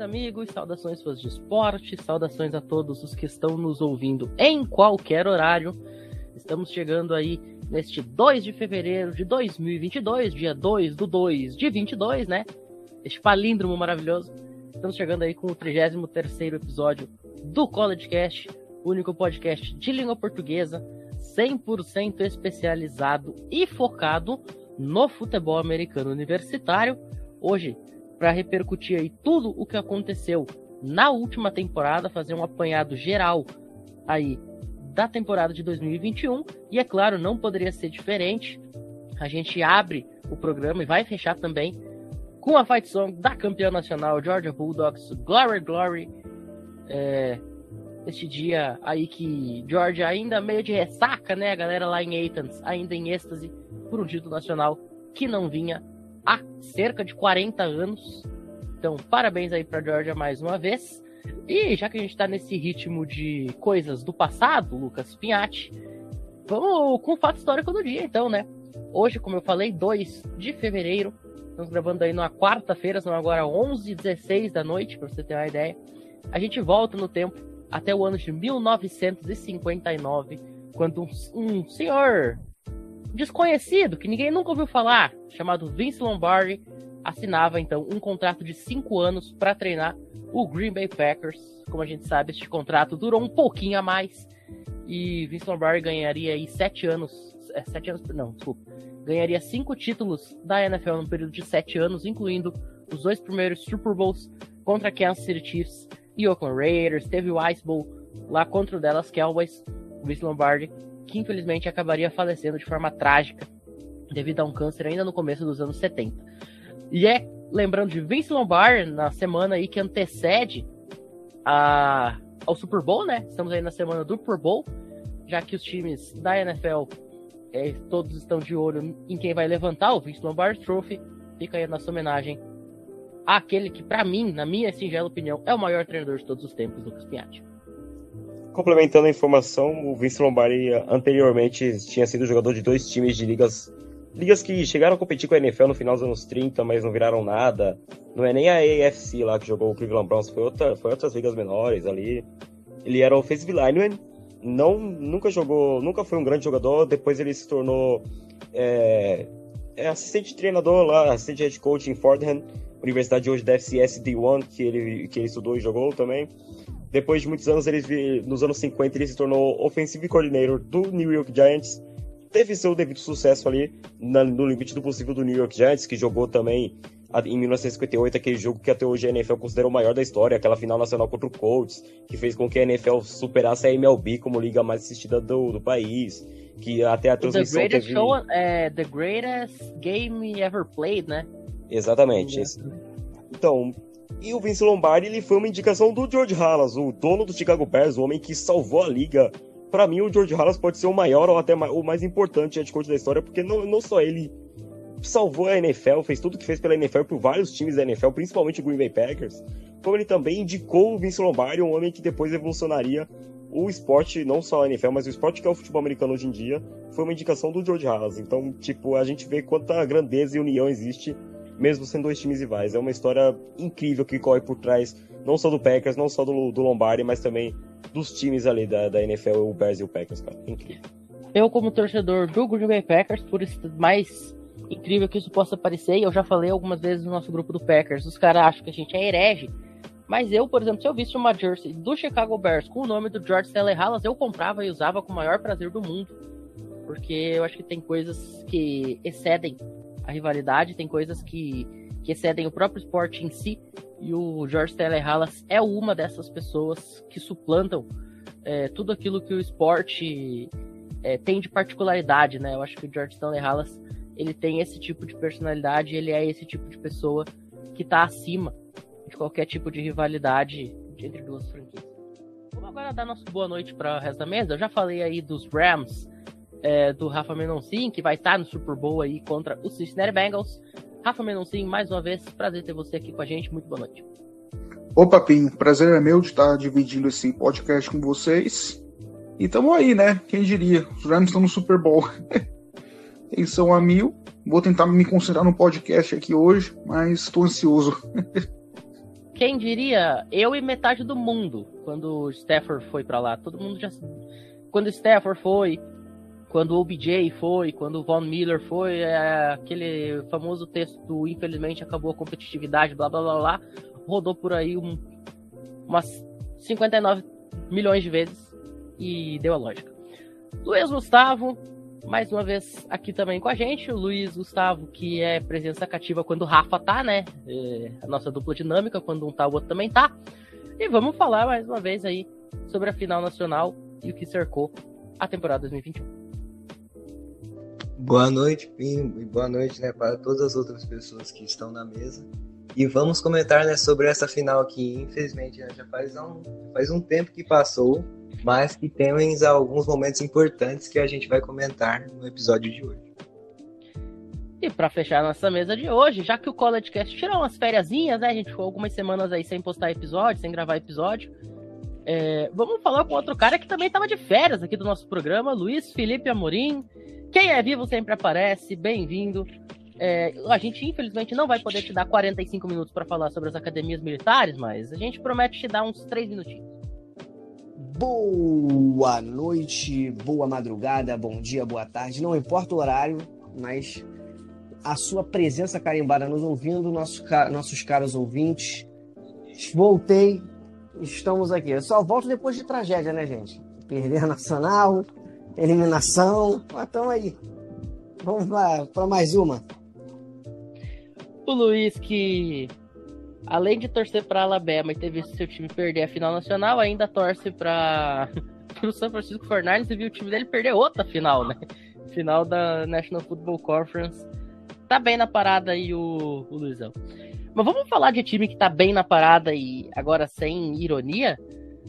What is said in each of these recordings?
Amigos, saudações fãs de esporte, saudações a todos os que estão nos ouvindo em qualquer horário. Estamos chegando aí neste 2 de fevereiro de 2022, dia 2 do 2 de 22, né? Este palíndromo maravilhoso. Estamos chegando aí com o 33 episódio do College Cast, único podcast de língua portuguesa, 100% especializado e focado no futebol americano universitário. Hoje, para repercutir aí tudo o que aconteceu na última temporada, fazer um apanhado geral aí da temporada de 2021. E é claro, não poderia ser diferente. A gente abre o programa e vai fechar também com a fight song da campeã nacional Georgia Bulldogs, Glory Glory. É, este dia aí que Georgia ainda meio de ressaca, né? A galera lá em Athens, ainda em êxtase por um título nacional que não vinha há cerca de 40 anos. Então, parabéns aí para Georgia mais uma vez. E já que a gente está nesse ritmo de coisas do passado, Lucas Pinhatti, vamos com o fato histórico do dia, então, né? Hoje, como eu falei, 2 de fevereiro, estamos gravando aí numa quarta-feira, são agora 11h16 da noite, para você ter uma ideia. A gente volta no tempo até o ano de 1959, quando um, um senhor desconhecido, que ninguém nunca ouviu falar, chamado Vince Lombardi, assinava então um contrato de cinco anos para treinar o Green Bay Packers. Como a gente sabe, este contrato durou um pouquinho a mais e Vince Lombardi ganharia aí sete anos, é, sete anos, não, desculpa, ganharia cinco títulos da NFL no período de sete anos, incluindo os dois primeiros Super Bowls contra Kansas City Chiefs e Oakland Raiders. Teve o Ice Bowl lá contra o Dallas Cowboys. Vince Lombardi que infelizmente acabaria falecendo de forma trágica devido a um câncer ainda no começo dos anos 70. E é lembrando de Vince Lombardi na semana aí que antecede a, ao Super Bowl, né? Estamos aí na semana do Super Bowl, já que os times da NFL é, todos estão de olho em quem vai levantar o Vince Lombardi Trophy. Fica aí a nossa homenagem àquele que, para mim, na minha singela opinião, é o maior treinador de todos os tempos, Lucas Piatti. Complementando a informação, o Vince Lombardi anteriormente tinha sido jogador de dois times de ligas ligas que chegaram a competir com a NFL no final dos anos 30, mas não viraram nada. Não é nem a AFC lá que jogou o Cleveland Browns, foi, outra, foi outras ligas menores ali. Ele era offensive lineman, não, nunca jogou, nunca foi um grande jogador, depois ele se tornou é, é assistente treinador lá, assistente head coach em Fordham, universidade hoje da FCS D1, que ele, que ele estudou e jogou também. Depois de muitos anos, ele, nos anos 50, ele se tornou offensive coordinator do New York Giants. Teve seu devido sucesso ali na, no limite do possível do New York Giants, que jogou também em 1958 aquele jogo que até hoje a NFL considera o maior da história, aquela final nacional contra o Colts, que fez com que a NFL superasse a MLB como liga mais assistida do, do país, que até a transmissão the greatest teve... show, é, the greatest game ever played, né? Exatamente. Então, e o Vince Lombardi ele foi uma indicação do George Halas, o dono do Chicago Bears, o homem que salvou a liga. Para mim, o George Halas pode ser o maior ou até o mais importante head coach da história, porque não, não só ele salvou a NFL, fez tudo que fez pela NFL por vários times da NFL, principalmente o Green Bay Packers, como ele também indicou o Vince Lombardi, um homem que depois evolucionaria o esporte, não só a NFL, mas o esporte que é o futebol americano hoje em dia, foi uma indicação do George Halas. Então, tipo, a gente vê quanta grandeza e união existe mesmo sendo dois times rivais. É uma história incrível que corre por trás, não só do Packers, não só do, do Lombardi, mas também dos times ali da, da NFL, o Bears e o Packers, cara. Incrível. Eu, como torcedor do Green Bay Packers, por mais incrível que isso possa parecer, eu já falei algumas vezes no nosso grupo do Packers, os caras acham que a gente é herege, mas eu, por exemplo, se eu visse uma jersey do Chicago Bears com o nome do George Telehalas, eu comprava e usava com o maior prazer do mundo. Porque eu acho que tem coisas que excedem a rivalidade, tem coisas que, que excedem o próprio esporte em si, e o George Teller Halas é uma dessas pessoas que suplantam é, tudo aquilo que o esporte é, tem de particularidade, né? Eu acho que o George Stanley Halas ele tem esse tipo de personalidade, ele é esse tipo de pessoa que está acima de qualquer tipo de rivalidade entre duas franquias. Vamos agora dar nossa boa noite para o resto da mesa. Eu já falei aí dos Rams é, do Rafa Menoncin, que vai estar no Super Bowl aí contra o Cincinnati Bengals. Rafa Menoncin, mais uma vez, prazer ter você aqui com a gente. Muito boa noite. Ô Papinho, prazer é meu de estar dividindo esse podcast com vocês. E tamo aí, né? Quem diria? Os Rams estão no Super Bowl. Tensão a mil. Vou tentar me concentrar no podcast aqui hoje, mas estou ansioso. quem diria? Eu e metade do mundo quando o Stafford foi para lá. Todo mundo já. Quando o Stafford foi, quando o OBJ foi, quando o Von Miller foi, é, aquele famoso texto do infelizmente acabou a competitividade, blá blá blá blá, rodou por aí um, umas 59 milhões de vezes e deu a lógica. Luiz Gustavo, mais uma vez aqui também com a gente. O Luiz Gustavo, que é presença cativa quando o Rafa tá, né? É a nossa dupla dinâmica, quando um tá, o outro também tá. E vamos falar mais uma vez aí sobre a final nacional e o que cercou a temporada 2021. Boa noite, Pinho, e boa noite né, para todas as outras pessoas que estão na mesa. E vamos comentar né, sobre essa final que, infelizmente, já faz um, faz um tempo que passou, mas que temos alguns momentos importantes que a gente vai comentar no episódio de hoje. E para fechar nossa mesa de hoje, já que o College Cast tirou umas férias, né? A gente ficou algumas semanas aí sem postar episódio, sem gravar episódio. É, vamos falar com outro cara que também estava de férias aqui do nosso programa, Luiz Felipe Amorim. Quem é vivo sempre aparece, bem-vindo. É, a gente, infelizmente, não vai poder te dar 45 minutos para falar sobre as academias militares, mas a gente promete te dar uns 3 minutinhos. Boa noite, boa madrugada, bom dia, boa tarde, não importa o horário, mas a sua presença carimbada nos ouvindo, nossos, nossos caros ouvintes. Voltei, estamos aqui. Eu só volto depois de tragédia, né, gente? Perder a Nacional, eliminação, mas estamos aí. Vamos para mais uma. O Luiz, que além de torcer para Alabama e ter visto seu time perder a final nacional, ainda torce para o San Francisco 49 e viu o time dele perder outra final, né? Final da National Football Conference. Tá bem na parada aí o, o Luizão. Mas vamos falar de time que tá bem na parada e agora sem ironia.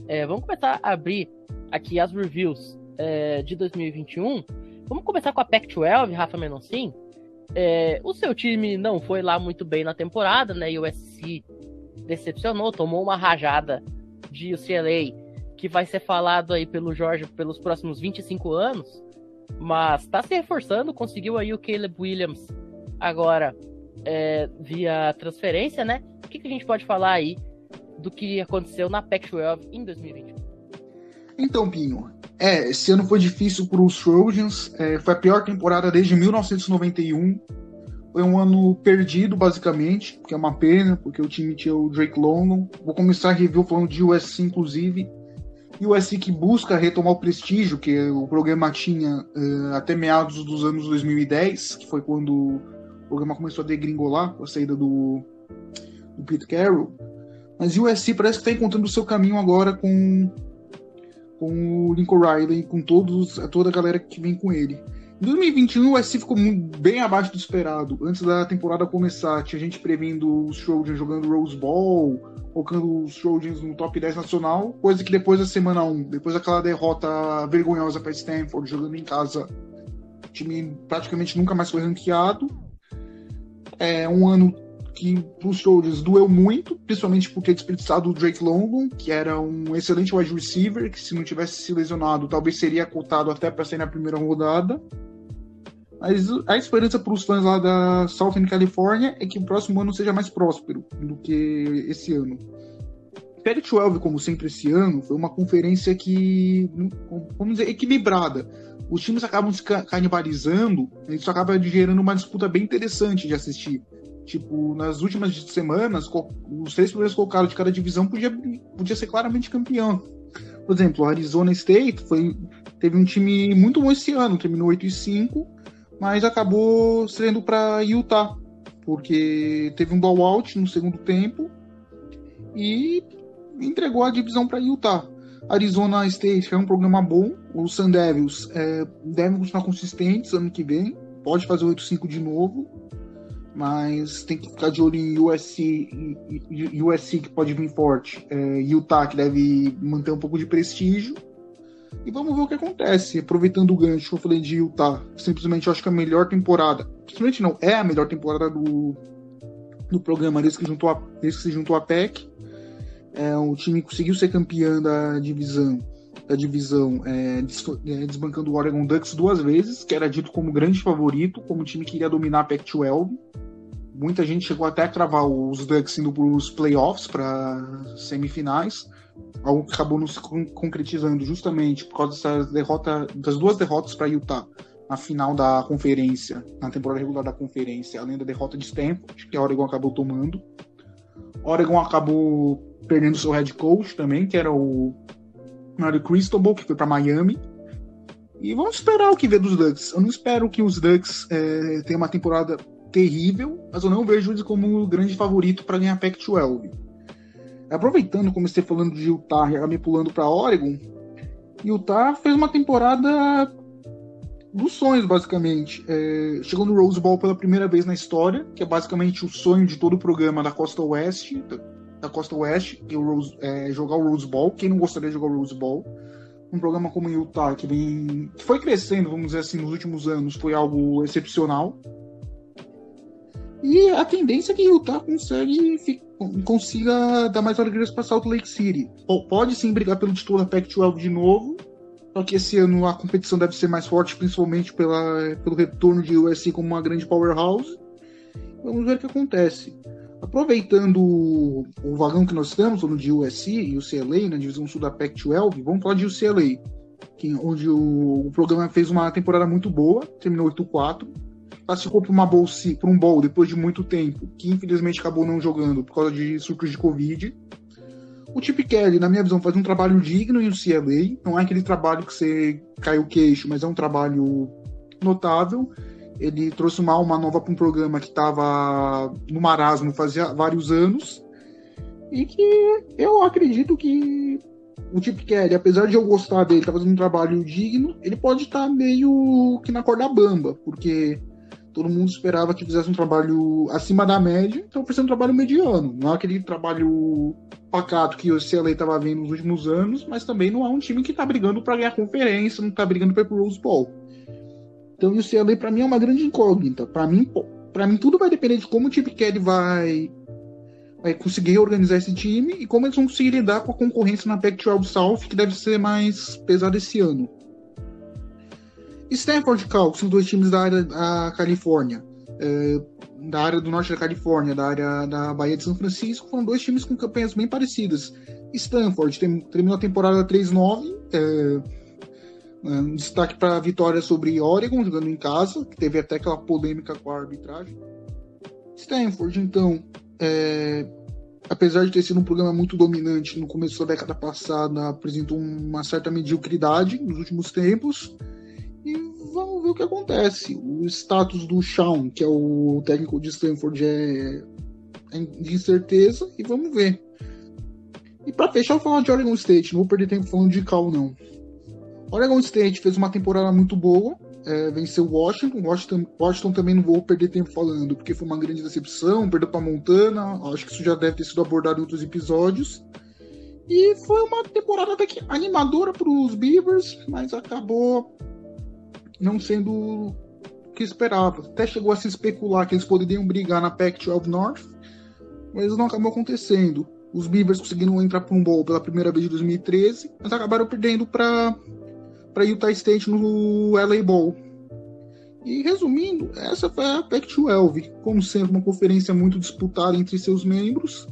É, vamos começar a abrir aqui as reviews é, de 2021. Vamos começar com a Pac-12, Rafa Menoncin. É, o seu time não foi lá muito bem na temporada, né? E o SC decepcionou, tomou uma rajada de UCLA que vai ser falado aí pelo Jorge pelos próximos 25 anos, mas está se reforçando, conseguiu aí o Caleb Williams agora é, via transferência, né? O que, que, a gente pode falar aí do que aconteceu na Pac-12 em 2021? Então, Pinho, é, esse ano foi difícil para os Trojans, é, foi a pior temporada desde 1991. Foi um ano perdido, basicamente, que é uma pena, porque o time tinha o Drake London. Vou começar a review falando de USC, inclusive. E o USC que busca retomar o prestígio que o programa tinha uh, até meados dos anos 2010, que foi quando o programa começou a degringolar com a saída do, do Pete Carroll. Mas o USC parece que está encontrando o seu caminho agora com com o Lincoln Riley, com todos, toda a galera que vem com ele. Em 2021, o SC ficou bem abaixo do esperado. Antes da temporada começar, tinha gente prevendo os Trojans jogando Rose Bowl, colocando os Trojans no top 10 nacional, coisa que depois da semana 1, depois daquela derrota vergonhosa para Stanford, jogando em casa, o time praticamente nunca mais foi ranqueado. É um ano que para os Trojans doeu muito, principalmente por ter desperdiçado o Drake London, que era um excelente wide receiver, que se não tivesse se lesionado, talvez seria cotado até para sair na primeira rodada. Mas a esperança para os fãs lá da Southern California é que o próximo ano seja mais próspero do que esse ano. Pac-12, como sempre esse ano, foi uma conferência que, vamos dizer, equilibrada. Os times acabam se canibalizando, isso acaba gerando uma disputa bem interessante de assistir. Tipo, nas últimas semanas, os três primeiros colocados de cada divisão podia, podia ser claramente campeão. Por exemplo, Arizona State foi, teve um time muito bom esse ano, terminou 8 e 5, mas acabou sendo para Utah, porque teve um blowout no segundo tempo e entregou a divisão para Utah. Arizona State é um programa bom, os Sun Devils é, devem continuar consistentes ano que vem, pode fazer 8-5 de novo mas tem que ficar de olho em USC, USC que pode vir forte, é, Utah que deve manter um pouco de prestígio. E vamos ver o que acontece. Aproveitando o gancho que eu falei de Utah, simplesmente acho que a melhor temporada, simplesmente não, é a melhor temporada do, do programa desde que, juntou a, desde que se juntou a PEC. É, o time conseguiu ser campeão da divisão da divisão é, é, desbancando o Oregon Ducks duas vezes, que era dito como grande favorito, como time que iria dominar a Pac-12. muita gente chegou até a cravar os Ducks indo para os playoffs, para semifinais, algo que acabou não se concretizando justamente por causa dessa derrota, das duas derrotas para Utah na final da conferência, na temporada regular da conferência, além da derrota de Stanford, que a Oregon acabou tomando. Oregon acabou perdendo seu head coach também, que era o Mario Cristobal, que foi para Miami. E vamos esperar o que vê dos Ducks. Eu não espero que os Ducks é, tenham uma temporada terrível, mas eu não vejo eles como o grande favorito para ganhar Pac-12. Aproveitando, você falando de Utah e me pulando para Oregon, Utah fez uma temporada dos sonhos, basicamente. É, chegou no Rose Bowl pela primeira vez na história, que é basicamente o sonho de todo o programa da Costa Oeste, da, Costa Oeste, que é, o Rose, é, jogar o Rose Bowl. Quem não gostaria de jogar o Rose Bowl? Um programa como o Utah, que, vem, que foi crescendo, vamos dizer assim, nos últimos anos, foi algo excepcional. E a tendência é que Utah consegue, consiga dar mais alegrias para Salt Lake City. Pode sim brigar pelo título da Pac-12 de novo, só que esse ano a competição deve ser mais forte, principalmente pela, pelo retorno de USC como uma grande powerhouse. Vamos ver o que acontece. Aproveitando o, o vagão que nós estamos, falando de USC e UCLA, na divisão sul da Pac-12, vamos falar de UCLA, que, onde o, o programa fez uma temporada muito boa, terminou 8-4 classificou para uma bowl, para um bowl depois de muito tempo, que infelizmente acabou não jogando por causa de surtos de Covid. O Chip Kelly, na minha visão, faz um trabalho digno em UCLA. Não é aquele trabalho que você cai o queixo, mas é um trabalho notável. Ele trouxe uma alma nova para um programa que estava no marasmo fazia vários anos. E que eu acredito que o Chip Kelly, apesar de eu gostar dele, tá fazendo um trabalho digno, ele pode estar tá meio que na corda bamba, porque todo mundo esperava que fizesse um trabalho acima da média, então fez um trabalho mediano. Não é aquele trabalho pacato que o CLA estava vendo nos últimos anos, mas também não é um time que está brigando para ganhar conferência, não está brigando para ir pro Rose Bowl. Então o CLA para mim é uma grande incógnita. Para mim, para mim tudo vai depender de como o Chip Kelly vai vai conseguir organizar esse time e como eles vão conseguir lidar com a concorrência na Pac-12 South, que deve ser mais pesada esse ano. Stanford e Cal, que são dois times da área da Califórnia, é, da área do norte da Califórnia, da área da Bahia de São Francisco, foram dois times com campanhas bem parecidas. Stanford tem, terminou a temporada 3-9, é, é, um destaque para a vitória sobre Oregon, jogando em casa, que teve até aquela polêmica com a arbitragem. Stanford, então, é, apesar de ter sido um programa muito dominante no começo da década passada, apresentou uma certa mediocridade nos últimos tempos e vamos ver o que acontece. O status do Shawn, que é o técnico de Stanford, é, é de incerteza e vamos ver. E para fechar, eu vou falar de Oregon State. Não vou perder tempo falando de Cal, não. Oregon State fez uma temporada muito boa. É, venceu Washington. Washington. Washington também não vou perder tempo falando, porque foi uma grande decepção. Perdeu para Montana. Acho que isso já deve ter sido abordado em outros episódios. E foi uma temporada até que animadora para os Beavers, mas acabou não sendo o que esperava. Até chegou a se especular que eles poderiam brigar na Pac-12 North, mas não acabou acontecendo. Os Beavers conseguiram entrar para um bowl pela primeira vez em 2013, mas acabaram perdendo para para Utah State no LA Bowl. E resumindo, essa foi a Pac-12, como sempre uma conferência muito disputada entre seus membros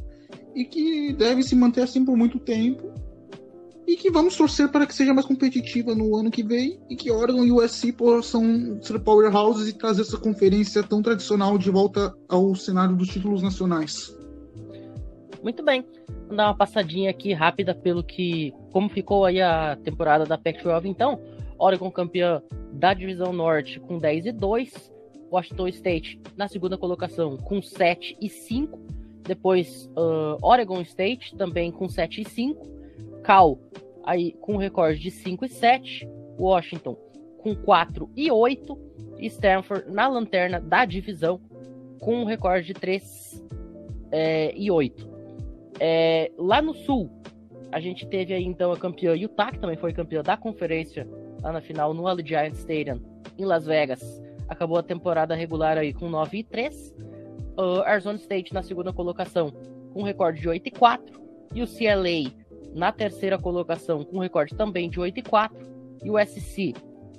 e que deve se manter assim por muito tempo e que vamos torcer para que seja mais competitiva no ano que vem e que Oregon e USC possam ser powerhouses e trazer essa conferência tão tradicional de volta ao cenário dos títulos nacionais. Muito bem. Vamos dar uma passadinha aqui rápida pelo que como ficou aí a temporada da Pac-12 então. Oregon campeã da divisão norte com 10 e 2, Washington State na segunda colocação com 7 e 5, depois uh, Oregon State também com 7 e 5, Cal aí com recorde de 5 e 7, Washington com 4 e 8 e Stanford na lanterna da divisão com um recorde de 3 é, e 8. É, lá no sul, a gente teve aí então a campeã Utah, que também foi campeã da conferência lá na final no Allegiant Stadium em Las Vegas. Acabou a temporada regular aí com 9 e 3. Uh, Arizona State na segunda colocação com um recorde de 8 e 4. E o CLA na terceira colocação com um recorde também de 8 e 4, e o SC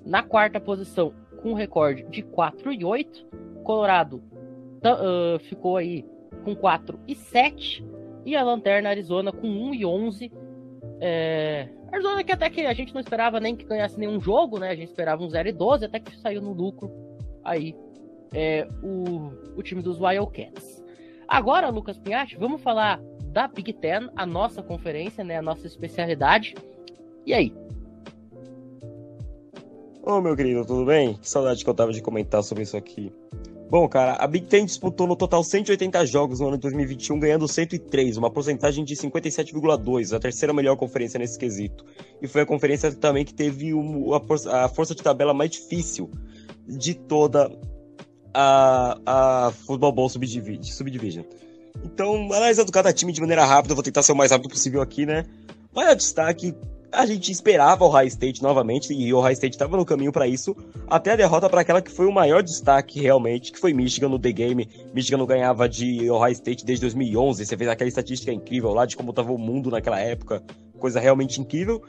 na quarta posição com um recorde de 4 e 8, Colorado uh, ficou aí com 4 e 7. E a Lanterna Arizona com 1 e 11. É... Arizona que até que a gente não esperava nem que ganhasse nenhum jogo, né? A gente esperava um 0 e 12, até que saiu no lucro aí é, o, o time dos Wildcats. Agora, Lucas Pinhatti, vamos falar da Big Ten, a nossa conferência, né? A nossa especialidade. E aí? Ô, meu querido, tudo bem? Que saudade que eu tava de comentar sobre isso aqui. Bom, cara, a Big Ten disputou no total 180 jogos no ano de 2021, ganhando 103, uma porcentagem de 57,2, a terceira melhor conferência nesse quesito. E foi a conferência também que teve a, força de tabela mais difícil de toda a, a Football Bowl Subdivision. Então, analisando cada time de maneira rápida, vou tentar ser o mais rápido possível aqui, né? Maior destaque a gente esperava o High State novamente, e o High State estava no caminho para isso, até a derrota para aquela que foi o maior destaque realmente, que foi Michigan no The Game. Michigan não ganhava de Ohio State desde 2011, você fez aquela estatística incrível lá de como estava o mundo naquela época, coisa realmente incrível.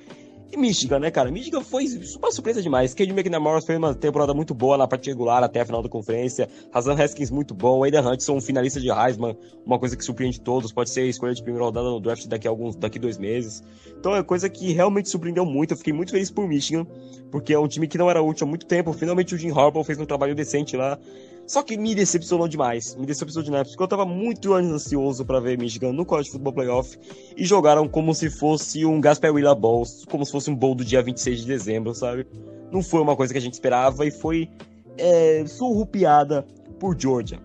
E Michigan, né, cara? Michigan foi uma surpresa demais. Cade McNamara fez uma temporada muito boa na parte regular até a final da conferência. Hazan Haskins muito bom. Aidan Hudson, um finalista de Heisman, uma coisa que surpreende todos. Pode ser escolha de primeira rodada no draft daqui a alguns, daqui dois meses. Então é coisa que realmente surpreendeu muito. Eu fiquei muito feliz por Michigan, porque é um time que não era útil há muito tempo. Finalmente o Jim Harbaugh fez um trabalho decente lá. Só que me decepcionou demais. Me decepcionou demais, porque eu tava muito ansioso para ver Michigan no College Football Playoff e jogaram como se fosse um Gasparilla Bowl, como se fosse um bowl do dia 26 de dezembro, sabe? Não foi uma coisa que a gente esperava e foi é, surrupiada por Georgia.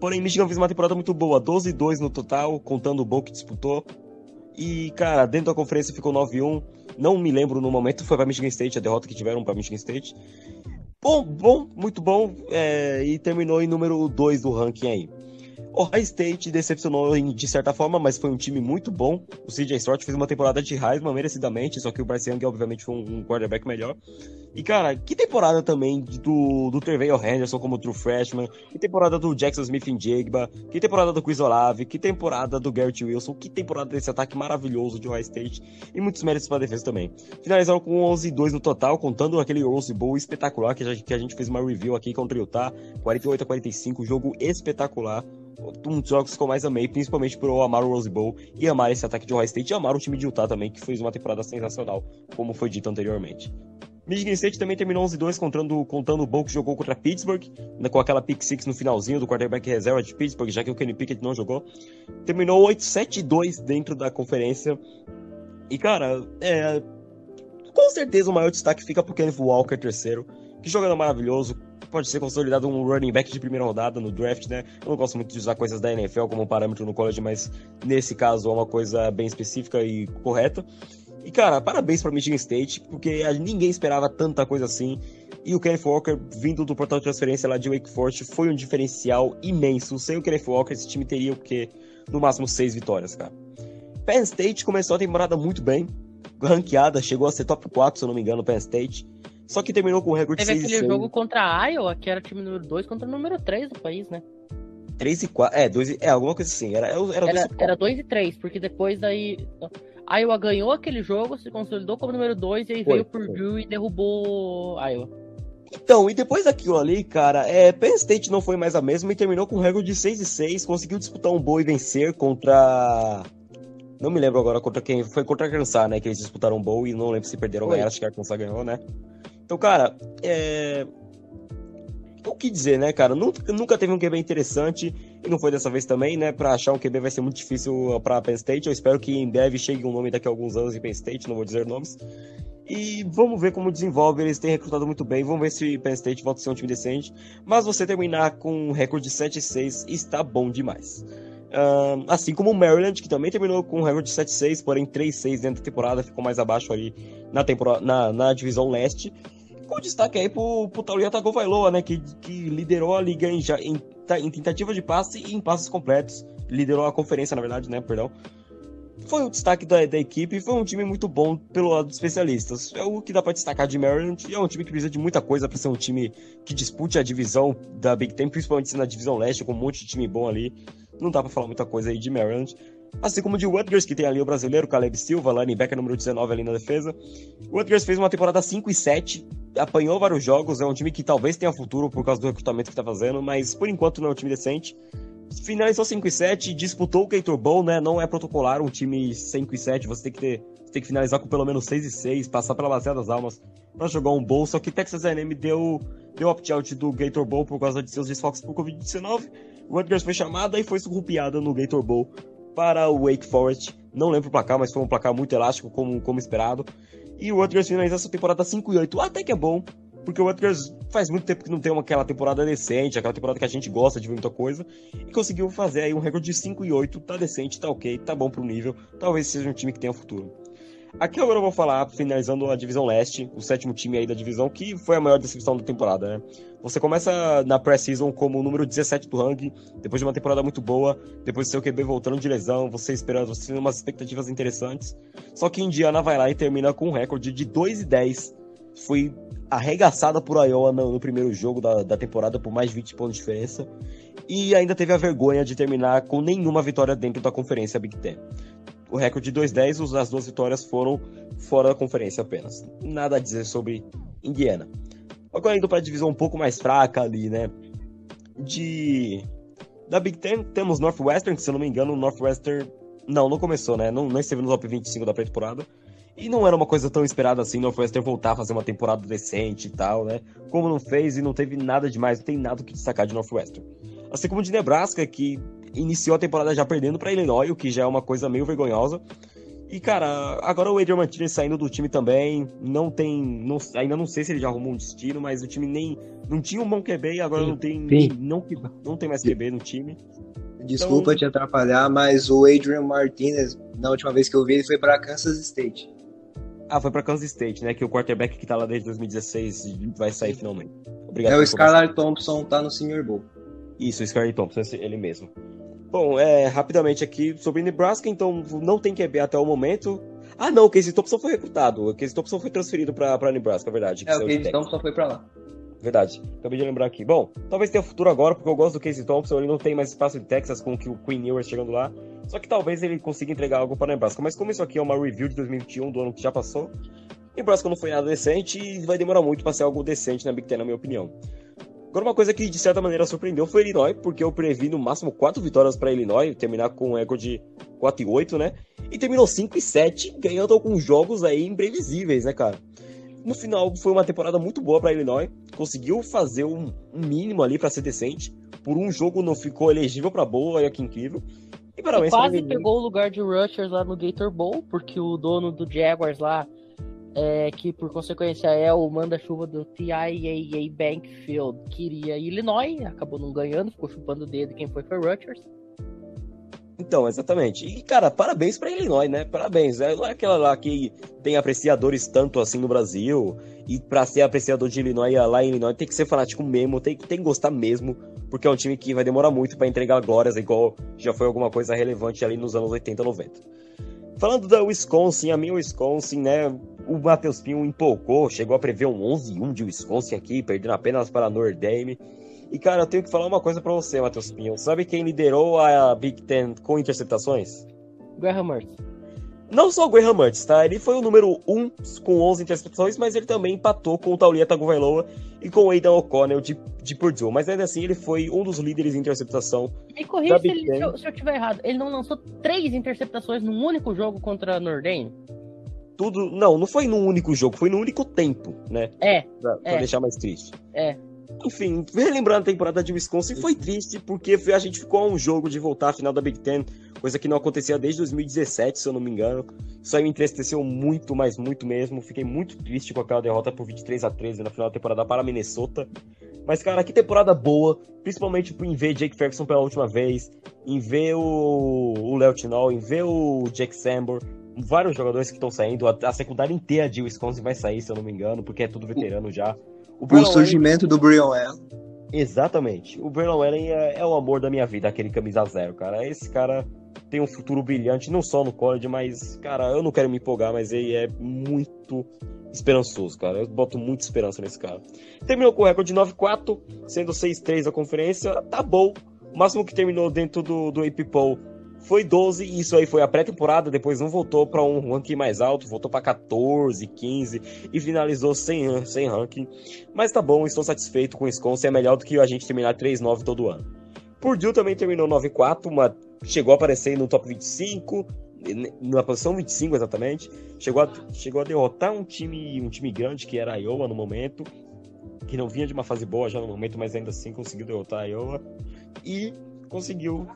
Porém, Michigan fez uma temporada muito boa, 12-2 no total, contando o bowl que disputou. E, cara, dentro da conferência ficou 9-1. Não me lembro no momento, foi para Michigan State, a derrota que tiveram para Michigan State. Bom, bom, muito bom. É, e terminou em número 2 do ranking aí. O High State decepcionou de certa forma, mas foi um time muito bom. O CJ Stroud fez uma temporada de Heisman merecidamente, só que o Bryce Young obviamente foi um, quarterback melhor. E cara, que temporada também do, do Henderson como true freshman, que temporada do Jackson Smith em Jigba, que temporada do Chris Olave, que temporada do Garrett Wilson, que temporada desse ataque maravilhoso de High State e muitos méritos para a defesa também. Finalizaram com 11-2 no total, contando aquele Rose Bowl espetacular que a, gente, que a gente fez uma review aqui contra o Utah, 48 a 45, jogo espetacular um dos jogos que eu mais amei, principalmente por eu amar o Rose Bowl e amar esse ataque de Ohio State e amar o time de Utah também, que fez uma temporada sensacional, como foi dito anteriormente. Michigan State também terminou 11-2 contando, contando o Bowl que jogou contra Pittsburgh, né, com aquela pick six no finalzinho do quarterback reserva de Pittsburgh, já que o Kenny Pickett não jogou. Terminou 8-7-2 dentro da conferência. E, cara, é, com certeza o maior destaque fica pro Kenneth Walker, terceiro, que jogando maravilhoso, pode ser consolidado um running back de primeira rodada no draft, né? Eu não gosto muito de usar coisas da NFL como parâmetro no college, mas nesse caso é uma coisa bem específica e correta. E, cara, parabéns para Michigan State, porque ninguém esperava tanta coisa assim. E o Kenneth Walker, vindo do portal de transferência lá de Wake Forest, foi um diferencial imenso. Sem o Kenneth Walker, esse time teria o quê? No máximo seis vitórias, cara. Penn State começou a temporada muito bem, ranqueada, chegou a ser top 4, se eu não me engano, Penn State. Só que terminou com um recorde de 6 Teve aquele jogo contra a Iowa, que era time número 2 contra o número 3 do país, né? 3 e 4. É, 2 e... é alguma coisa assim. Era 2 era, era, era 2 e 3, porque depois daí. A Iowa ganhou aquele jogo, se consolidou como número 2 e aí foi, veio por Purdue e derrubou a Iowa. Então, e depois daquilo ali, cara, é, Penn State não foi mais a mesma e terminou com um recorde de 6 e 6, conseguiu disputar um bowl e vencer contra não me lembro agora contra quem. Foi contra a Arkansas, né? Que eles disputaram um bowl e não lembro se perderam ou ganharam. Acho que a Arkansas ganhou, né? Então, cara, é... o que dizer, né, cara? Nunca, nunca teve um QB interessante e não foi dessa vez também, né? Pra achar um QB vai ser muito difícil pra Penn State. Eu espero que em breve chegue um nome daqui a alguns anos em Penn State, não vou dizer nomes. E vamos ver como desenvolve. Eles têm recrutado muito bem. Vamos ver se Penn State volta a ser um time decente. Mas você terminar com um recorde de 7-6 está bom demais. Uh, assim como o Maryland, que também terminou com um recorde de 7-6, porém 3-6 dentro da temporada, ficou mais abaixo ali na, temporada, na, na divisão leste com destaque aí pro, pro Taulia Tagovailoa, né? Que, que liderou a liga em, em, em tentativa de passe e em passes completos. Liderou a conferência, na verdade, né? Perdão. Foi o destaque da, da equipe e foi um time muito bom pelo lado dos especialistas. É o que dá para destacar de Maryland. E é um time que precisa de muita coisa para ser um time que dispute a divisão da Big Ten, principalmente na divisão leste, com um monte de time bom ali. Não dá para falar muita coisa aí de Maryland. Assim como de Rutgers, que tem ali o brasileiro, Caleb Silva, linebacker número 19 ali na defesa. O Rutgers fez uma temporada 5 e 7, apanhou vários jogos, é um time que talvez tenha futuro por causa do recrutamento que tá fazendo, mas por enquanto não é um time decente. Finalizou 5 e 7, disputou o Gator Bowl, né? Não é protocolar um time 5 e 7, você tem que ter tem que finalizar com pelo menos 6 e 6, passar pela bacia das almas para jogar um bowl, só que Texas A&M deu, deu opt-out do Gator Bowl por causa de seus desfoques por Covid-19. O Rutgers foi chamada e foi surrupiada no Gator Bowl para o Wake Forest. Não lembro o placar, mas foi um placar muito elástico, como, como esperado. E o Rutgers finaliza essa temporada 5 e 8, até que é bom, porque o Rutgers faz muito tempo que não tem uma, aquela temporada decente, aquela temporada que a gente gosta de ver muita coisa, e conseguiu fazer aí um recorde de 5 e 8, tá decente, tá ok, tá bom pro nível, talvez seja um time que tenha futuro. Aqui agora eu vou falar, finalizando a divisão leste, o sétimo time aí da divisão, que foi a maior decepção da temporada, né? Você começa na pré-season como o número 17 do ranking, depois de uma temporada muito boa, depois do seu QB voltando de lesão, você esperando, você tendo umas expectativas interessantes. Só que Indiana vai lá e termina com um recorde de 2 e 10. Foi arregaçada por Iowa no, no primeiro jogo da, da temporada por mais de 20 pontos de diferença. E ainda teve a vergonha de terminar com nenhuma vitória dentro da conferência Big Ten o recorde de 2-10, as duas vitórias foram fora da conferência apenas. Nada a dizer sobre Indiana. Agora indo para a divisão um pouco mais fraca ali, né? De da Big Ten temos Northwestern, que se eu não me engano, Northwestern não, não começou, né? Não, não esteve no top 25 da pré-temporada. E não era uma coisa tão esperada assim, Northwestern voltar a fazer uma temporada decente e tal, né? Como não fez e não teve nada demais, não tem nada que destacar de Northwestern. Assim como de Nebraska, que iniciou a temporada já perdendo para Illinois, o que já é uma coisa meio vergonhosa. E, cara, agora o Adrian Martinez saindo do time também, não tem. Não, ainda não sei se ele já arrumou um destino, mas o time nem. Não tinha um bom QB e agora sim, não tem. Não, não tem mais QB no time. Desculpa então... te atrapalhar, mas o Adrian Martinez, na última vez que eu vi, ele foi para Kansas State. Ah, foi para Kansas State, né? Que o quarterback que tá lá desde 2016 vai sair finalmente. Obrigado. É, o Scarlett Thompson tá no Senior Bowl. Isso, o Scarlett Thompson, ele mesmo. Bom, é, rapidamente aqui sobre Nebraska, então não tem QB até o momento. Ah, não, o Casey Thompson foi recrutado. O Casey Thompson foi transferido pra, pra Nebraska, é verdade. É, o Casey Thompson foi pra lá. Verdade. Acabei de lembrar aqui. Bom, talvez tenha futuro agora, porque eu gosto do Casey Thompson. Ele não tem mais espaço de Texas com o Queen Ewers chegando lá. Só que talvez ele consiga entregar algo para Nebraska. Mas como isso aqui é uma review de 2021, do ano que já passou, Nebraska não foi nada decente e vai demorar muito para ser algo decente na Big Ten, na minha opinião. Agora, uma coisa que de certa maneira surpreendeu foi Illinois, porque eu previ no máximo 4 vitórias para Illinois, terminar com um recorde de 4 e 8, né? E terminou 5 e 7, ganhando alguns jogos aí imprevisíveis, né, cara? No final, foi uma temporada muito boa para Illinois, conseguiu fazer um, um mínimo ali para ser decente. Por um jogo não ficou elegível para boa, olha que incrível. E, e quase pegou o lugar de Rushers lá no Gator Bowl, porque o dono do Jaguars lá é, que por consequência é o manda-chuva do TIAA Bankfield, queria Illinois, acabou não ganhando, ficou chupando o dedo quem foi foi Rutgers. Então, exatamente. E, cara, parabéns para Illinois, né? Parabéns. É, não é aquela lá que tem apreciadores tanto assim no Brasil. E para ser apreciador de Illinois lá em Illinois tem que ser fanático mesmo, tem, tem que gostar mesmo. Porque é um time que vai demorar muito para entregar glórias, igual já foi alguma coisa relevante ali nos anos 80, 90. Falando da Wisconsin, a minha Wisconsin, né? O Matheus Pinho empolgou, chegou a prever um 11-1 de Wisconsin aqui, perdendo apenas para Notre Dame. E, cara, eu tenho que falar uma coisa para você, Matheus Pinho. Sabe quem liderou a Big Ten com interceptações? Graham Mertz. Não só o Graham Mertz, tá? Ele foi o número 1 com 11 interceptações, mas ele também empatou com o Taulia Tagovailoa e com o Aidan O'Connell de, de Purdue. Mas ainda assim, ele foi um dos líderes em interceptação. Me corrija se, se, eu, se eu tiver errado. Ele não lançou três interceptações num único jogo contra a Nordane? Tudo. Não, não foi num único jogo, foi num único tempo, né? É. Pra, pra é. deixar mais triste. É. Enfim, relembrando a temporada de Wisconsin, foi triste porque a gente ficou a um jogo de voltar à final da Big Ten, coisa que não acontecia desde 2017, se eu não me engano. Isso aí me entristeceu muito, mas muito mesmo. Fiquei muito triste com aquela derrota por 23 a 13 na final da temporada para Minnesota. Mas, cara, que temporada boa, principalmente em ver Jake Ferguson pela última vez, em ver o Léo Tinol, em ver o Jake Sambor, vários jogadores que estão saindo. A, secundária inteira de Wisconsin vai sair, se eu não me engano, porque é tudo veterano já. O, o surgimento Allen... do Brian Allen. Exatamente. O Brian Allen é, é, o amor da minha vida, aquele camisa zero, cara. Esse cara tem um futuro brilhante, não só no college, mas, cara, eu não quero me empolgar, mas ele é muito esperançoso, cara. Eu boto muita esperança nesse cara. Terminou com o recorde de 9-4, sendo 6-3 a conferência. Tá bom. O máximo que terminou dentro do, do AP Poll foi 12 e isso aí foi a pré-temporada, depois não voltou para um ranking mais alto, voltou para 14, 15 e finalizou sem, sem ranking. Mas tá bom, estou satisfeito com o Wisconsin, é melhor do que a gente terminar 3-9 todo ano. Purdue também terminou 9-4, uma chegou a aparecer no top 25, na posição 25 exatamente, chegou a, chegou a derrotar um time, um time grande que era a Iowa no momento, que não vinha de uma fase boa já no momento, mas ainda assim conseguiu derrotar a Iowa e conseguiu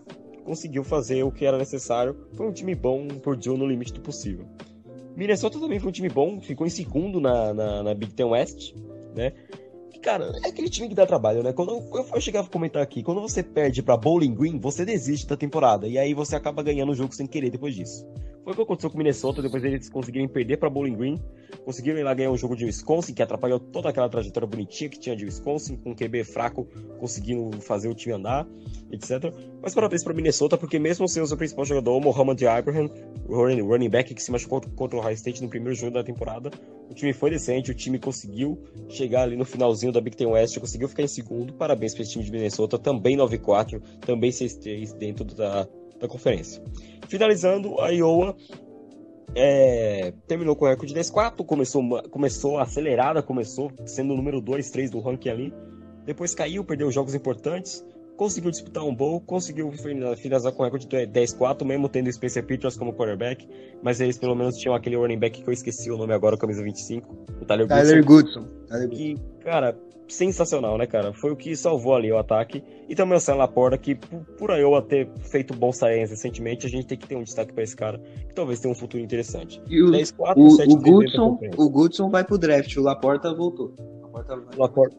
conseguiu fazer o que era necessário. Foi um time bom por Joe no limite do possível. Minnesota também foi um time bom, ficou em segundo na, na, na Big Ten West, né? E, cara, é aquele time que dá trabalho, né? Quando eu, eu chegava a comentar aqui, quando você perde para Bowling Green, você desiste da temporada. E aí você acaba ganhando o jogo sem querer depois disso. Foi o que aconteceu com o Minnesota, depois eles conseguiram perder para Bowling Green, conseguiram ir lá ganhar um jogo de Wisconsin, que atrapalhou toda aquela trajetória bonitinha que tinha de Wisconsin, com um QB fraco, conseguindo fazer o time andar, etc. Mas parabéns para Minnesota, porque mesmo sem o seu principal jogador, Mohamed Abraham, o running back que se machucou contra o High State no primeiro jogo da temporada, o time foi decente, o time conseguiu chegar ali no finalzinho da Big Ten West, conseguiu ficar em segundo. Parabéns para esse time de Minnesota, também 9-4, também 6-3 dentro da, da conferência. Finalizando, a Iowa é, terminou com o recorde de 10-4, começou, começou acelerada, começou sendo o número 2, 3 do ranking ali. Depois caiu, perdeu jogos importantes, conseguiu disputar um bowl, conseguiu finalizar com o recorde de 10-4, mesmo tendo o Spencer Peters como quarterback, mas eles pelo menos tinham aquele running back que eu esqueci o nome agora, camisa 25, o Tyler, Tyler Goodson. Goodson. Tyler Goodson. Que, cara, sensacional, né, cara? Foi o que salvou ali o ataque. E também o Sam Laporta, que por Iowa ter feito bom science recentemente, a gente tem que ter um destaque para esse cara, que talvez tenha um futuro interessante. E o, 10, 4, o, 7, o, Goodson, o Goodson vai pro draft, o Laporta voltou. Laporta, vai... Laporta,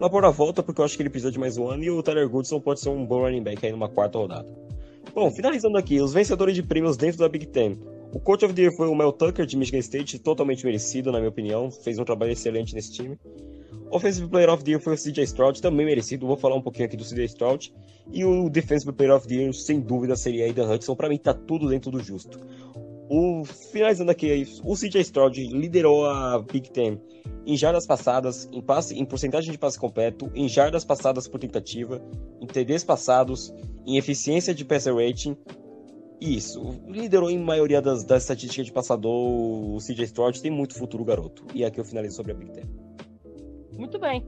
Laporta volta porque eu acho que ele precisa de mais um ano e o Tyler Goodson pode ser um bom running back aí numa quarta rodada. Bom, finalizando aqui, os vencedores de prêmios dentro da Big Ten. O Coach of the Year foi o Mel Tucker de Michigan State, totalmente merecido, na minha opinião. Fez um trabalho excelente nesse time. Offensive Player of the Year foi o CJ Stroud, também merecido. Vou falar um pouquinho aqui do CJ Stroud. E o Defensive Player of the Year, sem dúvida, seria Aidan Hudson. Para mim, tá tudo dentro do justo. O, finalizando aqui, o CJ Stroud liderou a Big Ten em jardas passadas, em, passe, em porcentagem de passe completo, em jardas passadas por tentativa, em TDs passados, em eficiência de passer rating. Isso, liderou em maioria das, das estatísticas de passador. O CJ Stroud tem muito futuro, garoto. E aqui eu finalizo sobre a Big Ten. Muito bem.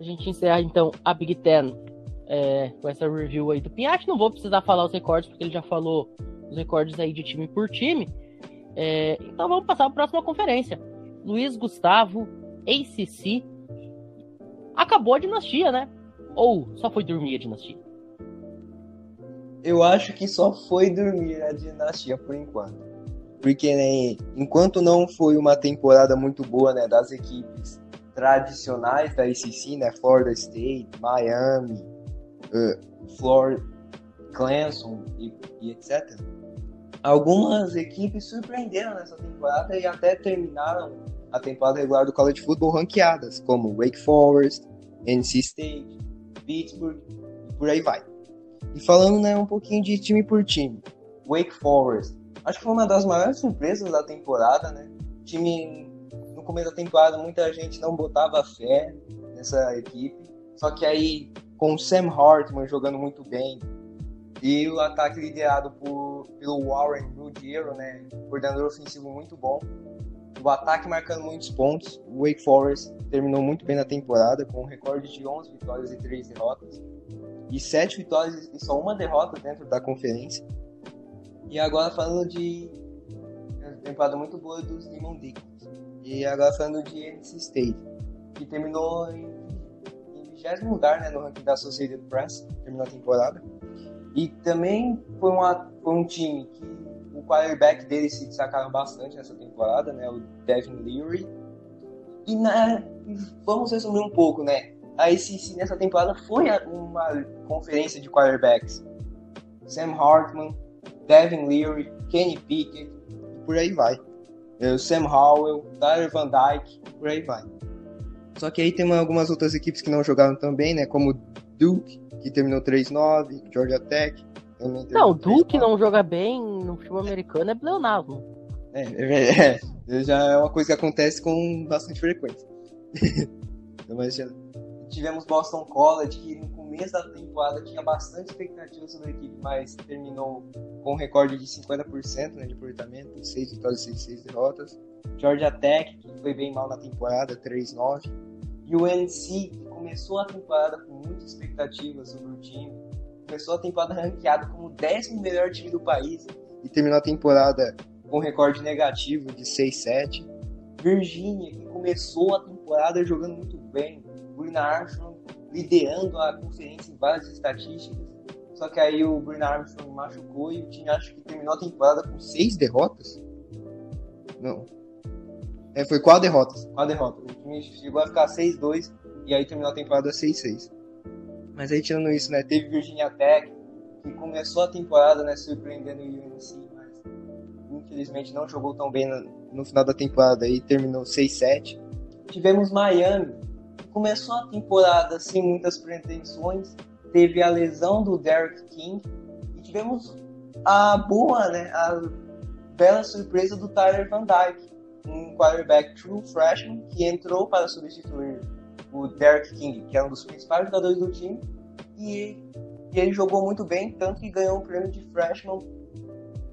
A gente encerra então a Big Ten é, com essa review aí do Pinhate. Não vou precisar falar os recordes, porque ele já falou os recordes aí de time por time. É, então vamos passar para a próxima conferência. Luiz Gustavo, ACC. Acabou a dinastia, né? Ou só foi dormir a dinastia? Eu acho que só foi dormir a dinastia por enquanto. Porque né, enquanto não foi uma temporada muito boa né, das equipes tradicionais da ACC, né? Florida State, Miami, uh, Florida, Clemson e, e, etc. Algumas equipes surpreenderam nessa temporada e até terminaram a temporada regular do college football ranqueadas, como Wake Forest, NC State, Pittsburgh e por aí vai. E falando né, um pouquinho de time por time, Wake Forest, acho que foi uma das maiores surpresas da temporada, né? Time no começo da temporada muita gente não botava fé nessa equipe. Só que aí, com o Sam Hartman jogando muito bem e o ataque liderado por, pelo Warren Ruggiero, né, coordenador ofensivo muito bom, o ataque marcando muitos pontos, o Wake Forest terminou muito bem na temporada, com um recorde de 11 vitórias e 3 derrotas, e 7 vitórias e só uma derrota dentro da conferência. E agora falando de temporada muito boa dos Demon Deacons. E agora falando de NC State, que terminou em, em 20 lugar né, no ranking da Associated Press, terminou a temporada. E também foi, uma, foi um time que o quarterback dele se destacaram bastante nessa temporada, né, o Devin Leary. E na, vamos resumir um pouco, né? A ACC nessa temporada foi uma conferência de quarterbacks. Sam Hartman, Devin Leary, Kenny Pickett, por aí vai o Sam Howell, Tyler Van Dyke, por aí vai. Só que aí tem algumas outras equipes que não jogaram também, né? Como Duke, que terminou 3-9, Georgia Tech. Não, o Duke não joga bem no futebol americano é pleonasmo. É, é, é, já é uma coisa que acontece com bastante frequência. Mas já, tivemos Boston College, que no começo da temporada tinha bastante expectativa sobre a equipe, mas terminou com um recorde de 50% né, de aproveitamento, 6 vitórias e 6 derrotas. Georgia Tech, que foi bem mal na temporada, 3-9. E o NC, que começou a temporada com muita expectativa sobre o time, começou a temporada ranqueado como o décimo melhor time do país e terminou a temporada com recorde negativo de 6-7. Virgínia, que começou a temporada jogando muito bem, Bruno Armstrong liderando a conferência em várias estatísticas, só que aí o Bruno Armstrong machucou e o time acho que terminou a temporada com seis derrotas. Não. É, foi quatro derrotas. Quatro derrotas. O time chegou a ficar 6-2 e aí terminou a temporada 6-6. Mas aí tirando isso, né? Teve Virginia Tech, que começou a temporada, né, surpreendendo o UNC, mas infelizmente não jogou tão bem no, no final da temporada e terminou 6-7. Tivemos Miami, que começou a temporada sem muitas pretensões, teve a lesão do Derek King e tivemos a boa, né, a bela surpresa do Tyler Van Dyke, um quarterback true freshman que entrou para substituir o Derek King, que é um dos principais jogadores do time, e, e ele jogou muito bem, tanto que ganhou o prêmio de freshman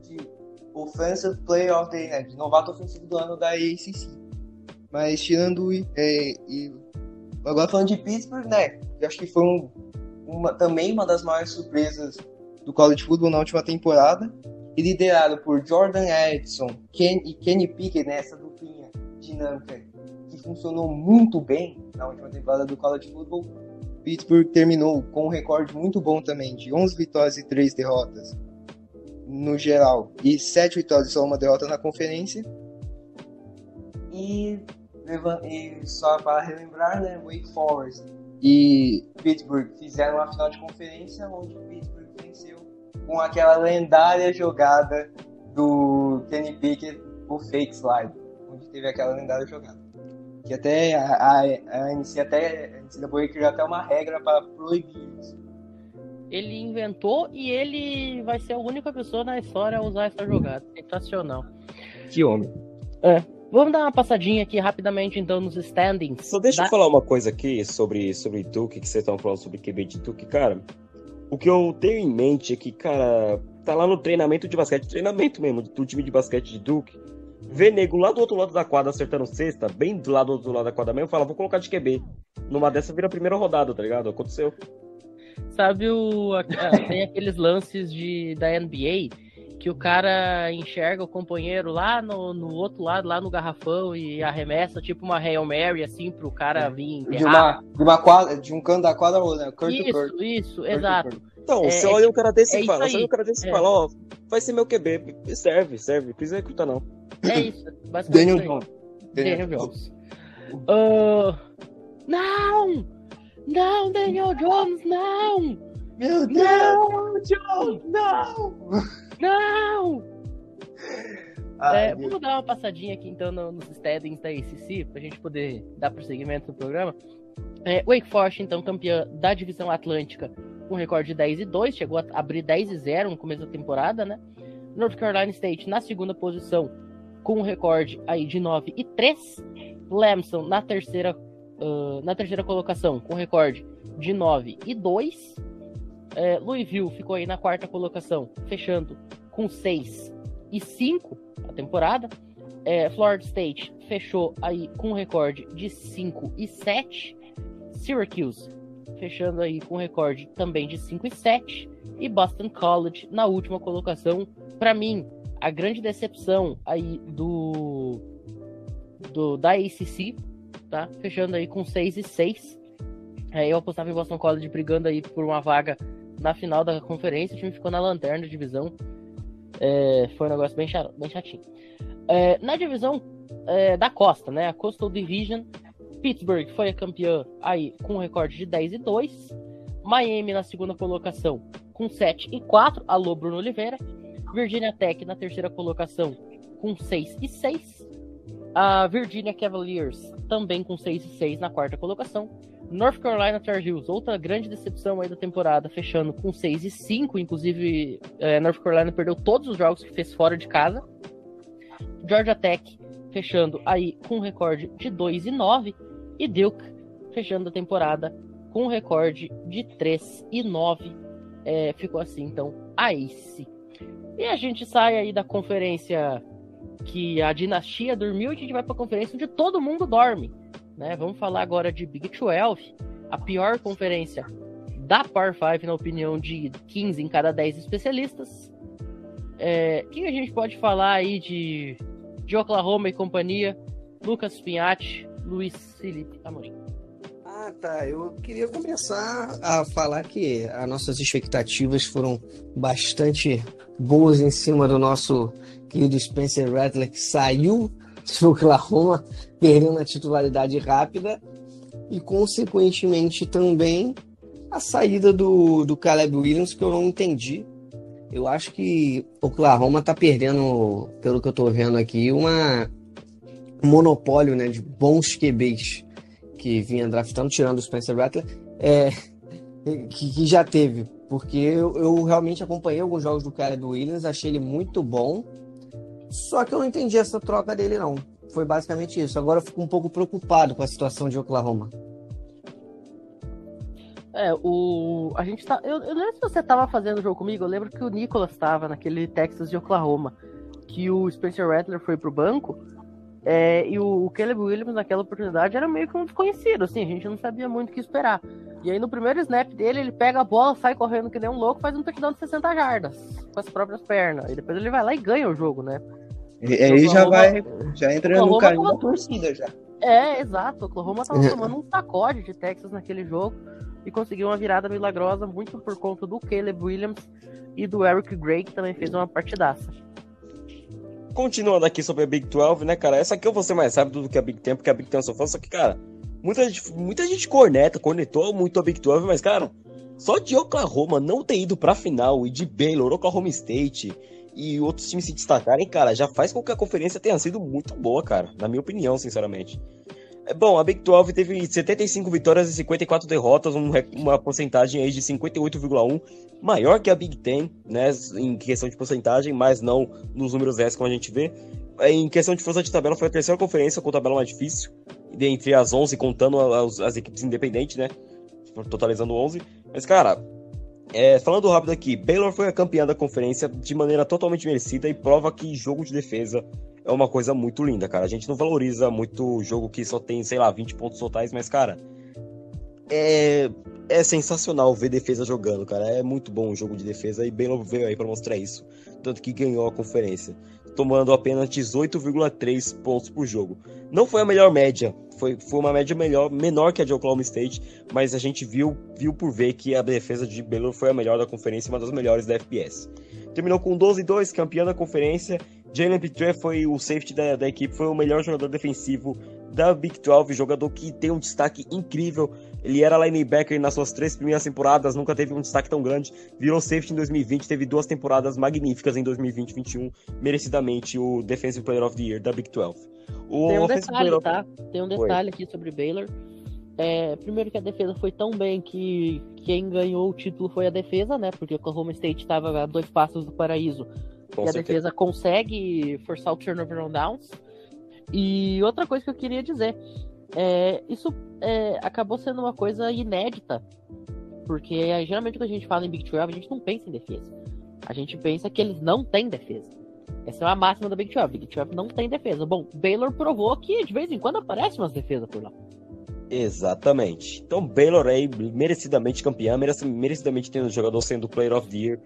de Offensive Player of the né, novato ofensivo do ano da ACC. Mas tirando é, e agora falando de Pittsburgh, né? Eu acho que foi um, uma, também uma das maiores surpresas do college football na última temporada. E liderado por Jordan Edson Ken, e Kenny Pickett nessa duplinha dinâmica que funcionou muito bem na última temporada do college football. Pittsburgh terminou com um recorde muito bom também, de 11 vitórias e 3 derrotas no geral, e 7 vitórias e só uma derrota na conferência. E, e só para relembrar, né, Wake Forest e Pittsburgh fizeram uma final de conferência onde Pittsburgh venceu com aquela lendária jogada do Kenny Pickett, o fake slide, onde teve aquela lendária jogada. Que até a, a, a NC até a NCAA criou até uma regra para proibir isso. Ele inventou e ele vai ser a única pessoa na história a usar essa jogada. Sensacional. Que homem. É. Vamos dar uma passadinha aqui rapidamente, então, nos standings. Só deixa da... eu falar uma coisa aqui sobre, sobre Duke, que vocês estão falando sobre QB de Duke, cara. O que eu tenho em mente é que, cara, tá lá no treinamento de basquete, treinamento mesmo, do time de basquete de Duke. Vê nego lá do outro lado da quadra acertando cesta, bem do lado do outro lado da quadra mesmo, fala, vou colocar de QB. Numa dessa vira a primeira rodada, tá ligado? Aconteceu. Sabe o. Tem aqueles lances de, da NBA que o cara enxerga o companheiro lá no, no outro lado, lá no garrafão, e arremessa tipo uma Hail Mary, assim, pro cara É. vir De, enterrar. uma, de, uma quadra, de um canto da quadra né? Curto, Isso, curto. isso, Curto, exato. curto. Então, É, você é olha um cara desse é e fala, você olha um cara desse e É. fala, ó, vai ser meu QB, serve, serve, não precisa recrutar não. É isso, basicamente. Daniel. Jones. Daniel Jones. Ah, não! Não, Daniel Jones, não! Meu Deus! Não, Jones, não! Não! Ai, É, vamos dar uma passadinha aqui então no- nos standings da ACC pra gente poder dar prosseguimento no programa. É, Wake Forest, então, campeã da divisão Atlântica com recorde de 10 e 2, chegou a abrir 10 e 0 no começo da temporada, né? North Carolina State na segunda posição com um recorde aí de 9 e 3. Lamson na terceira, ah, na terceira colocação com recorde de 9 e 2. É, Louisville ficou aí na quarta colocação, fechando com 6 e 5 a temporada. É, Florida State fechou aí com um recorde de 5 e 7. Syracuse fechando aí com um recorde também de 5 e 7. E Boston College na última colocação. Para mim, a grande decepção aí do, do da ACC, tá? Fechando aí com 6 e 6. É, eu apostava em Boston College brigando aí por uma vaga na final da conferência. O time ficou na lanterna da divisão. É, foi um negócio bem, cha- bem chatinho. É, na divisão é, da Costa, né? A Coastal Division, Pittsburgh foi a campeã aí com um recorde de 10 e 2. Miami na segunda colocação com 7 e 4. Alô, Bruno Oliveira. Virginia Tech na terceira colocação com 6 e 6. A Virginia Cavaliers também com 6 e 6 na quarta colocação. North Carolina Tar Heels, outra grande decepção aí da temporada, fechando com 6 e 5. Inclusive, eh, North Carolina perdeu todos os jogos que fez fora de casa. Georgia Tech fechando aí com um recorde de 2 e 9. E Duke fechando a temporada com um recorde de 3 e 9. É, ficou assim, então, a Ace. E a gente sai aí da conferência que a dinastia dormiu e a gente vai para a conferência onde todo mundo dorme. Né? Vamos falar agora de Big 12, a pior conferência da Par 5, na opinião de 15 em cada 10 especialistas. É, o que a gente pode falar aí de, de Oklahoma e companhia? Lucas Pinhatti, Luiz Felipe Amorim. Tá. Eu queria começar a falar que as nossas expectativas foram bastante boas em cima do nosso querido Spencer Rattler, que saiu do Oklahoma, perdendo a titularidade rápida, e consequentemente também a saída do, do Caleb Williams, que eu não entendi. Eu acho que o Oklahoma tá perdendo, pelo que eu tô vendo aqui, uma um monopólio né, de bons QBs que vinha draftando, tirando o Spencer Rattler, é, que, que, já teve. Porque eu, eu, realmente acompanhei alguns jogos do Caleb Williams, achei ele muito bom. Só que eu não entendi essa troca dele, não. Foi basicamente isso. Agora eu fico um pouco preocupado com a situação de Oklahoma. É, o. A gente tá. Eu, eu lembro se você tava fazendo o jogo comigo, eu lembro que o Nicolas tava naquele Texas de Oklahoma. Que o Spencer Rattler foi pro banco. É, e o, o Caleb Williams naquela oportunidade era meio que um desconhecido, assim, a gente não sabia muito o que esperar. E aí no primeiro snap dele, ele pega a bola, sai correndo que nem um louco, faz um touchdown de 60 jardas com as próprias pernas. E depois ele vai lá e ganha o jogo, né? E aí já vai, já entra no caminho da torcida já. É, exato. O Oklahoma tava é. tomando um sacode de Texas naquele jogo e conseguiu uma virada milagrosa muito por conta do Caleb Williams e do Eric Gray, que também fez uma partidaça. Continuando aqui sobre a Big 12, né, cara? Essa aqui eu vou ser mais rápido do que a Big Ten, porque a Big Ten só fã, só que, cara, muita gente, muita gente corneta, cornetou muito a Big 12, mas, cara, só de Oklahoma não ter ido pra final e de Baylor, Oklahoma State e outros times se destacarem, cara, já faz com que a conferência tenha sido muito boa, cara, na minha opinião, sinceramente. É, bom, a Big 12 teve 75 vitórias e 54 derrotas, um, uma porcentagem aí de 58,1, maior que a Big Ten, né, em questão de porcentagem, mas não nos números S como a gente vê. É, em questão de força de tabela, foi a terceira conferência com tabela mais difícil, entre as 11, contando as, as equipes independentes, né, totalizando 11. Mas, cara, é, falando rápido aqui, Baylor foi a campeã da conferência de maneira totalmente merecida e prova que jogo de defesa é uma coisa muito linda, cara. A gente não valoriza muito o jogo que só tem, sei lá, 20 pontos totais, mas, cara, é, é sensacional ver defesa jogando, cara. É muito bom o jogo de defesa e bem veio aí para mostrar isso. Tanto que ganhou a conferência, tomando apenas 18,3 pontos por jogo. Não foi a melhor média, foi, foi uma média melhor, menor que a de Oklahoma State, mas a gente viu, viu por ver que a defesa de Baylor foi a melhor da conferência, uma das melhores da FPS. Terminou com 12-2, campeão da conferência Jalen Pitre foi o safety da, da equipe, foi o melhor jogador defensivo da Big 12, jogador que tem um destaque incrível. Ele era linebacker nas suas três primeiras temporadas, nunca teve um destaque tão grande. Virou safety em 2020, teve duas temporadas magníficas em 2020 e 2021, merecidamente o Defensive Player of the Year da Big 12. O Tem um detalhe, of... tá? Tem um detalhe aqui sobre Baylor. É, primeiro que a defesa foi tão bem que quem ganhou o título foi a defesa, né? Porque o Oklahoma State estava a dois passos do paraíso com e a defesa consegue forçar o turnover on downs. E outra coisa que eu queria dizer, é, isso é, acabou sendo uma coisa inédita, porque é, geralmente quando a gente fala em Big 12, a gente não pensa em defesa. A gente pensa que eles não têm defesa. Essa é uma máxima da Big 12. Big 12 não tem defesa. Bom, Baylor provou que de vez em quando aparecem umas defesas por lá. Exatamente. Então, Baylor aí, merecidamente campeão, merecidamente tendo o jogador sendo Player of the Year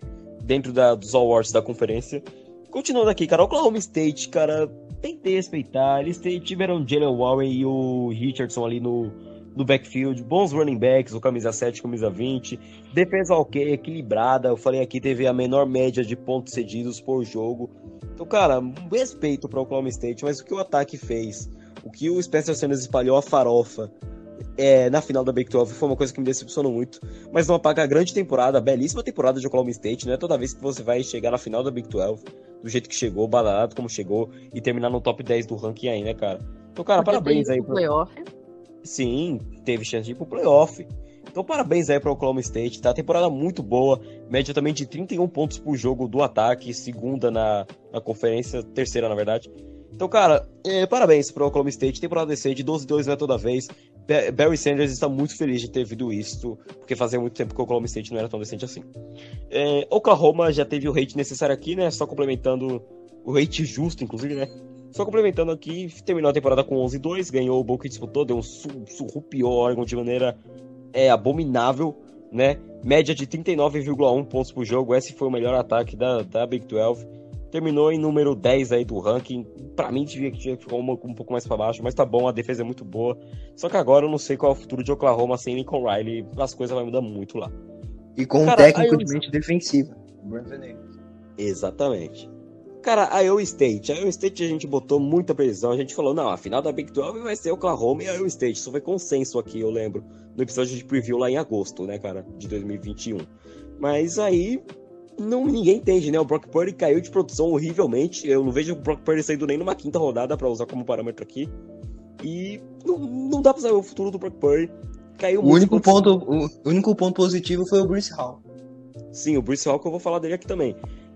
dentro da, dos awards da conferência. Continuando aqui, cara, Oklahoma State, cara, que respeitar. Eles tiveram Jalen Warren e o Richardson ali no, no backfield, bons running backs, o camisa 7, camisa 20, defesa ok, equilibrada. Eu falei aqui, teve a menor média de pontos cedidos por jogo. Então, cara, respeito para o Oklahoma State, mas o que o ataque fez, o que o Spencer Sanders espalhou a farofa é, na final da Big 12 foi uma coisa que me decepcionou muito. Mas não apaga a grande temporada, a belíssima temporada de Oklahoma State, né? Toda vez que você vai chegar na final da Big 12, do jeito que chegou, badalado como chegou, e terminar no top 10 do ranking aí, né, cara? Então, cara, Porque parabéns aí. Pro playoff. Sim, teve chance de ir pro playoff. Então, parabéns aí para o Oklahoma State, tá? Temporada muito boa, média também de 31 pontos por jogo do ataque, segunda na, na conferência, terceira na verdade. Então, cara, é, parabéns pro Oklahoma State, temporada decente, 12-2 não é toda vez, Barry Sanders está muito feliz de ter vindo isso, porque fazia muito tempo que o Oklahoma State não era tão decente assim. É, Oklahoma já teve o hate necessário aqui, né? Só complementando o hate justo, inclusive, né? Só complementando aqui, terminou a temporada com 11-2, ganhou o que disputou, deu um surrupiou Oregon de maneira é, abominável, né? Média de 39,1 pontos por jogo, esse foi o melhor ataque da, da Big 12 terminou em número 10 aí do ranking. Para mim, tinha que ficar um, um pouco mais para baixo, mas tá bom, a defesa é muito boa. Só que agora eu não sei qual é o futuro de Oklahoma sem Lincoln Riley, as coisas vão mudar muito lá. E com Cara, um técnico de mente defensiva, Exatamente. Cara, a Iowa State. A Iowa State a gente botou muita previsão. A gente falou, não, a final da Big 12 vai ser Oklahoma e a Iowa State. Isso foi consenso aqui, eu lembro, no episódio de preview lá em agosto, né, cara, de 2021. Mas aí não ninguém entende, né? O Brock Purdy caiu de produção horrivelmente. Eu não vejo o Brock Purdy saindo nem numa quinta rodada para usar como parâmetro aqui. E não, não dá pra saber o futuro do Brock Purdy. Caiu o único ponto O único ponto positivo foi o Bruce Hall. Sim, o Bruce Hall que eu vou falar dele aqui também.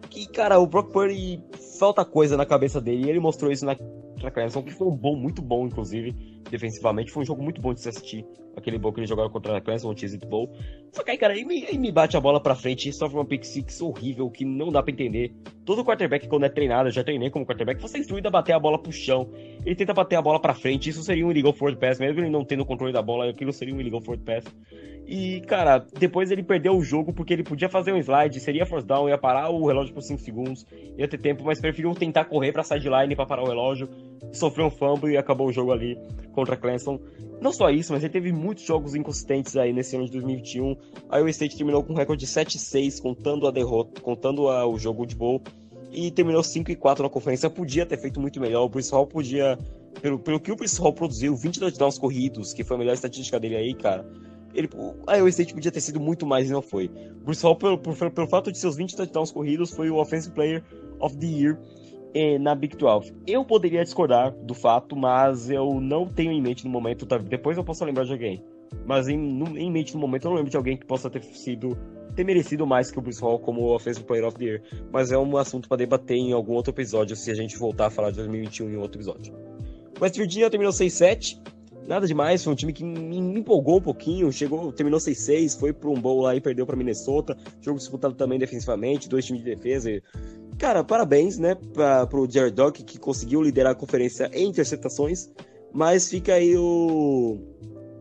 Que, cara, o Brock Purdy falta coisa na cabeça dele e ele mostrou isso na, na Clemson, que foi um bom, muito bom, inclusive, defensivamente. Foi um jogo muito bom de se assistir aquele bowl que ele jogava contra a Clemson, o Cheez It Bowl. Só que aí, cara, aí me, bate a bola pra frente e sofre uma pick six horrível que não dá pra entender. Todo quarterback, quando é treinado, eu já treinei como quarterback, você é instruído a bater a bola pro chão. Ele tenta bater a bola pra frente, isso seria um illegal forward pass, mesmo ele não tendo controle da bola, aquilo seria um illegal forward pass. E, cara, depois ele perdeu o jogo porque ele podia fazer um slide, seria force down, ia parar o relógio por 5 segundos, ia ter tempo, mas preferiu tentar correr pra sideline pra parar o relógio, sofreu um fumble e acabou o jogo ali contra Clemson. Não só isso, mas ele teve muitos jogos inconsistentes aí nesse ano de 2021. A Iowa State terminou com um recorde de 7-6, contando a derrota, contando a, o jogo de bowl, e terminou 5 4 na conferência. Podia ter feito muito melhor. O Bruce Hall podia, pelo, pelo que o Bruce Hall produziu, 20 touchdowns corridos, que foi a melhor estatística dele aí, cara. Ele, a Iowa State podia ter sido muito mais e não foi. Bruce Hall, pelo, pelo, pelo fato de seus 20 touchdowns corridos, foi o Offensive Player of the Year na Big 12. Eu poderia discordar do fato, mas eu não tenho em mente no momento, tá? depois eu posso lembrar de alguém. Mas em, no, em mente no momento eu não lembro de alguém que possa ter sido ter merecido mais que o Bruce Hall como Offensive Player of the Year. Mas é um assunto para debater em algum outro episódio, se a gente voltar a falar de 2021 em outro episódio. West Virginia terminou 6-7. Nada demais, foi um time que me empolgou um pouquinho, chegou, terminou 6-6, foi para um bowl lá e perdeu para Minnesota. Jogo disputado também defensivamente, dois times de defesa. Cara, parabéns, né, pra, pro Jared Dog, que conseguiu liderar a conferência em interceptações, mas fica aí o,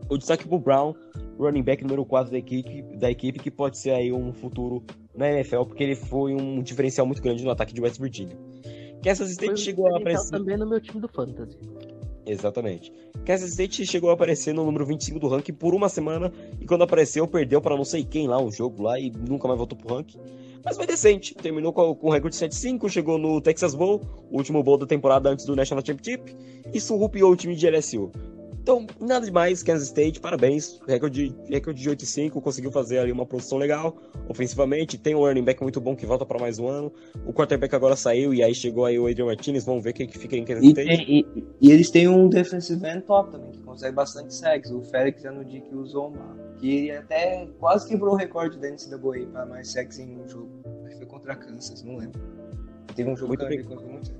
o destaque pro Brown, running back número 4 da equipe, da equipe, que pode ser aí um futuro na NFL, porque ele foi um diferencial muito grande no ataque de West Virginia. Kansas State um chegou a aparecer... também no meu time do Fantasy. Exatamente. Kansas State chegou a aparecer no número 25 do ranking por uma semana e quando apareceu perdeu para não sei quem lá um jogo lá e nunca mais voltou pro ranking mas foi decente. Terminou com, com recorde de 7-5, chegou no Texas Bowl, o último bowl da temporada antes do National Championship, e surrupiou o time de LSU. Então, nada demais, Kansas State, parabéns. Recorde, recorde de 8-5, conseguiu fazer ali uma produção legal, ofensivamente. Tem um running back muito bom que volta para mais um ano. O quarterback agora saiu e aí chegou aí o Adrian Martinez. Vamos ver quem que fica em Kansas e State. Tem, e, e, eles têm um defensive end top também, que consegue bastante sacks. O Félix que usou uma. Que até quase quebrou o recorde da NCAA para mais sacks em um jogo. Acho que foi contra a Kansas, não lembro. Teve um jogo muito que ele muito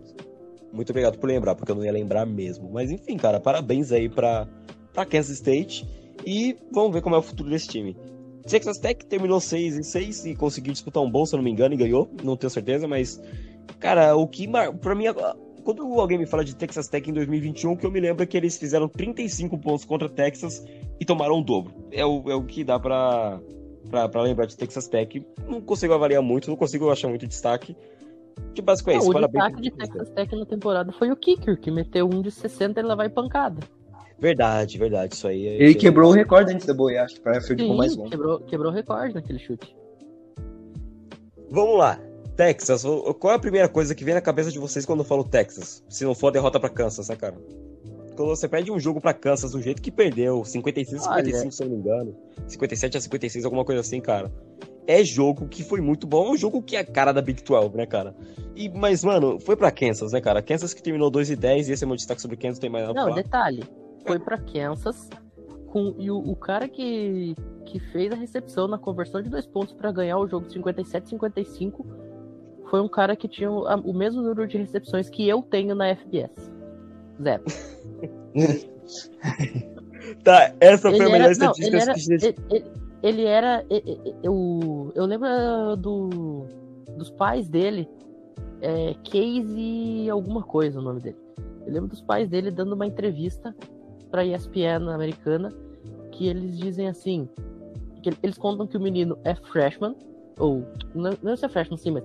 muito obrigado por lembrar, porque eu não ia lembrar mesmo. Mas enfim, cara, parabéns aí pra, pra Kansas State. E vamos ver como é o futuro desse time. Texas Tech terminou 6 em 6 e conseguiu disputar um bom, se eu não me engano, e ganhou. Não tenho certeza, mas. Cara, o que. Pra mim, quando alguém me fala de Texas Tech em 2021, o que eu me lembro é que eles fizeram 35 pontos contra Texas e tomaram o dobro. É o, é o que dá pra, pra, pra lembrar de Texas Tech. Não consigo avaliar muito, não consigo achar muito destaque. Que básico é? O destaque de Texas Tech na temporada foi o Kicker, que meteu um de 60 e lá vai pancada. Verdade, verdade, isso aí. É... Ele quebrou o recorde antes da Boi, acho, para field com mais longo. Quebrou, quebrou o recorde naquele chute. Vamos lá. Texas, qual é a primeira coisa que vem na cabeça de vocês quando eu falo Texas? Se não for a derrota para Kansas, né, cara? Quando você perde um jogo para Kansas do jeito que perdeu, 56 a 55, Olha. se eu não me engano, 57 a 56, alguma coisa assim, cara é jogo que foi muito bom, é um jogo que é a cara da Big 12, né, cara? E, mas, mano, foi pra Kansas, né, cara? Kansas que terminou 2 e 10, e esse é meu destaque sobre Kansas, tem mais nada Não, detalhe, foi pra Kansas, com, e o, o, cara que, que fez a recepção na conversão de dois pontos para ganhar o jogo 57-55 foi um cara que tinha o, o mesmo número de recepções que eu tenho na FBS. Zero. Tá, essa foi Ele a melhor era, não, ele estatística era, que existe. ele, ele- ele era, eu, eu lembro do, dos pais dele, é, Casey alguma coisa o nome dele. Eu lembro dos pais dele dando uma entrevista pra ESPN americana, que eles dizem assim, que eles contam que o menino é freshman, ou, não, não sei se é freshman sim, mas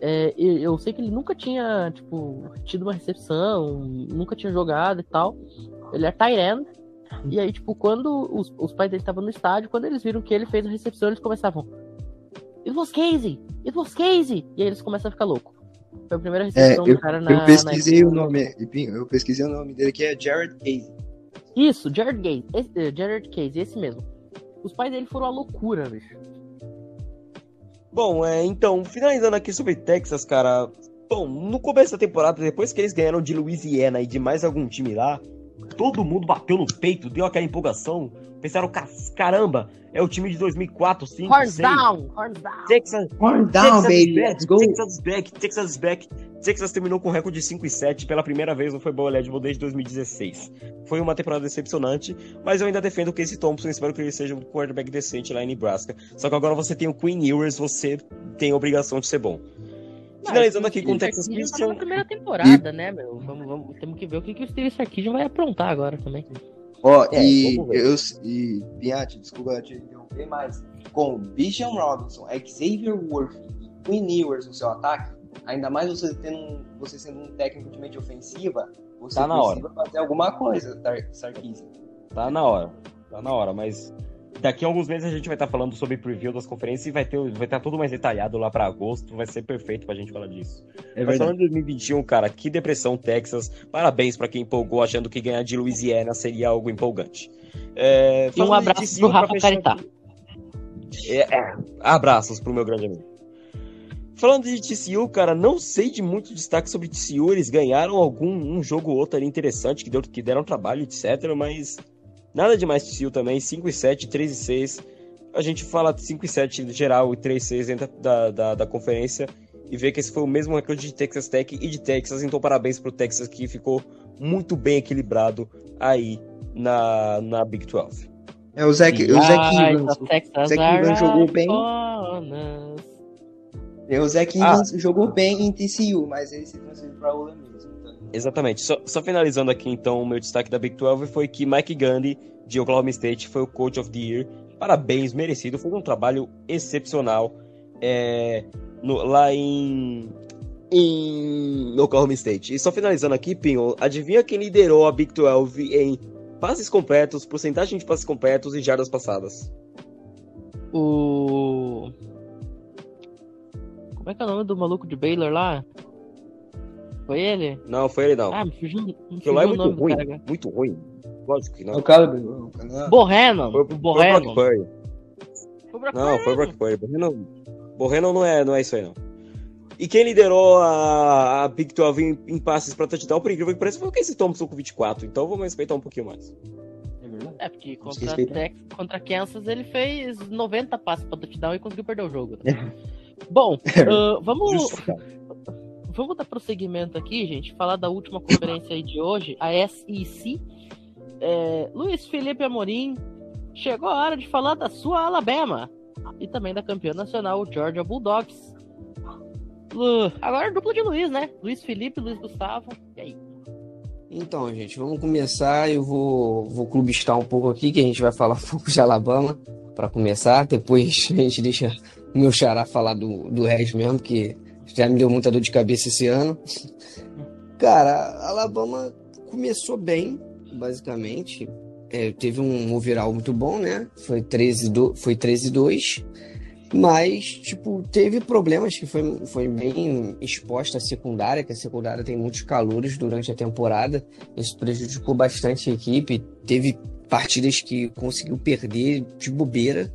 é, eu sei que ele nunca tinha, tipo, tido uma recepção, nunca tinha jogado e tal. Ele é end, e aí, tipo, quando os, os pais dele estavam no estádio, quando eles viram que ele fez a recepção, eles começavam. It was Casey! It was Casey! E aí eles começam a ficar loucos. Foi a primeira É, recepção eu, do cara na. eu pesquisei na- o nome, eu pesquisei o nome dele que é Jared Casey. Isso, Jared Casey. Esse, eh, Jared Casey, esse mesmo. Os pais dele foram a loucura, bicho. Bom, é, então, finalizando aqui sobre Texas, cara. Bom, no começo da temporada, depois que eles ganharam de Louisiana e de mais algum time lá, todo mundo bateu no peito, deu aquela empolgação. Pensaram, "Ca- caramba, é o time de 2004, 5, Horns 6. down! Horns down! Texas, Down, Texas baby, back, let's go. Texas back, Texas back. Texas terminou com recorde de 5 e 7 pela primeira vez no Football Eligible desde 2016. Foi uma temporada decepcionante, mas eu ainda defendo o Casey Thompson e espero que ele seja um quarterback decente lá em Nebraska. Só que agora você tem o Queen Ewers, você tem a obrigação de ser bom. Finalizando aqui com o Texas Sarkisian tá Christian. na primeira temporada, né, meu? Vamos, vamos, temos que ver o que, que o Steve Sarkisian vai aprontar agora também. Ó, É, e eu e Piatti, desculpa te interromper, mas com Bijan Robinson, Xavier Worth e Quinn Ewers no seu ataque, ainda mais você tendo você sendo um técnico de mente ofensiva, você Tá na precisa fazer alguma coisa, Tar- Sarkisian. Tá na hora. Tá na hora, mas daqui a alguns meses a gente vai estar falando sobre preview das conferências e vai ter vai estar tudo mais detalhado lá pra agosto, vai ser perfeito pra gente falar disso. É Mas falando de 2021, cara, que depressão Texas. Parabéns pra quem empolgou achando que ganhar de Louisiana seria algo empolgante. É, E um abraço pro Rafa Caritá. É, é, abraços pro meu grande amigo. Falando de TCU, cara, não sei de muito destaque sobre TCU. Eles ganharam algum um jogo ou outro ali interessante, que, deu, que deram trabalho, etc. Mas nada demais TCU também. 5 e 7, 3 e 6. A gente fala 5 e 7 no geral e 3 e 6 dentro da, da, da conferência. E vê que esse foi o mesmo recorde de Texas Tech e de Texas. Então parabéns pro Texas que ficou muito bem equilibrado aí na, na Big 12. É o Zach, o Evans. Zach are Evans jogou bem. É, o Zach Ah. Evans jogou bem em TCU, mas ele se transferiu pra Ole Miss. Então. Exatamente. Só, só finalizando aqui, então, o meu destaque da Big 12 foi que Mike Gundy, de Oklahoma State, foi o Coach of the Year. Parabéns, merecido. Foi um trabalho excepcional é, no- lá em, em Oklahoma State. E só finalizando aqui, Pinho, adivinha quem liderou a Big 12 em passes completos, porcentagem de passes completos e jardas passadas? O. Como é que é o nome do maluco de Baylor lá? Foi ele? Não, foi ele não. Ah, me fugiu, me Aquilo fugiu lá é muito nome ruim. cara. Muito ruim. Lógico que É não. o Caleb. o Caleb. Borrenon. Foi, o foi o Borrenon. Brock Purdy. Foi o Brock Não, foi o. Brock Purdy. Borrenon, Borrenon não, é, não é isso aí, não. E quem liderou a, a Big 12 em, em passes pra touchdown, por incrível que pareça, foi o Casey Thompson com 24. Então vamos respeitar um pouquinho mais. É verdade. É, porque contra, respeitar. Tex, contra Kansas ele fez 90 passes pra touchdown e conseguiu perder o jogo. Bom, ah, vamos, Justo. Vamos dar prosseguimento aqui, gente. Falar da última conferência aí de hoje, a SEC. É, Luiz Felipe Amorim, chegou a hora de falar da sua Alabama e também da campeã nacional Georgia Bulldogs. Lu, agora é dupla de Luiz, né? Luiz Felipe, Luiz Gustavo. E aí? Então, gente, vamos começar. Eu vou, vou clubistar um pouco aqui, que a gente vai falar um pouco de Alabama para começar. Depois a gente deixa o meu xará falar do, do resto mesmo, que já me deu muita dor de cabeça esse ano. Cara, Alabama começou bem, basicamente. É, teve um overall muito bom, né? Foi 13 do, foi 13-2. Mas, tipo, teve problemas que foi, foi bem exposta a secundária, que a secundária tem muitos calores durante a temporada. Isso prejudicou bastante a equipe. Teve partidas que conseguiu perder de bobeira,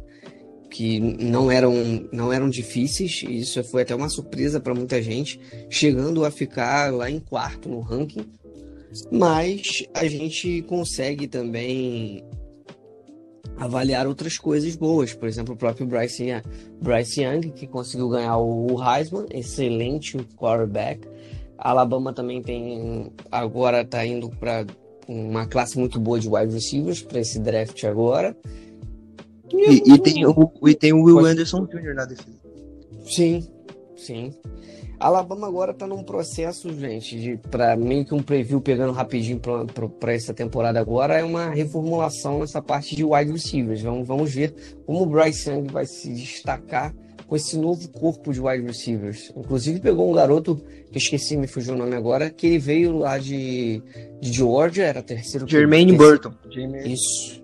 que não eram, não eram difíceis. E isso foi até uma surpresa para muita gente, chegando a ficar lá em quarto no ranking. Mas a gente consegue também avaliar outras coisas boas. Por exemplo, o próprio Bryce Young, Bryce Young que conseguiu ganhar o Heisman, excelente quarterback. A Alabama também tem agora está indo para uma classe muito boa de wide receivers para esse draft agora. E, e, tem, o, e tem o Will Pode... Anderson Jr. na defesa. Sim, sim. Alabama agora tá num processo, gente, de para meio que um preview pegando rapidinho para essa temporada agora, é uma reformulação nessa parte de wide receivers. Vamos, vamos ver como o Bryce Young vai se destacar com esse novo corpo de wide receivers. Inclusive pegou um garoto, que eu esqueci, me fugiu o nome agora, que ele veio lá de, de Georgia, era terceiro. Jermaine Burton. Isso.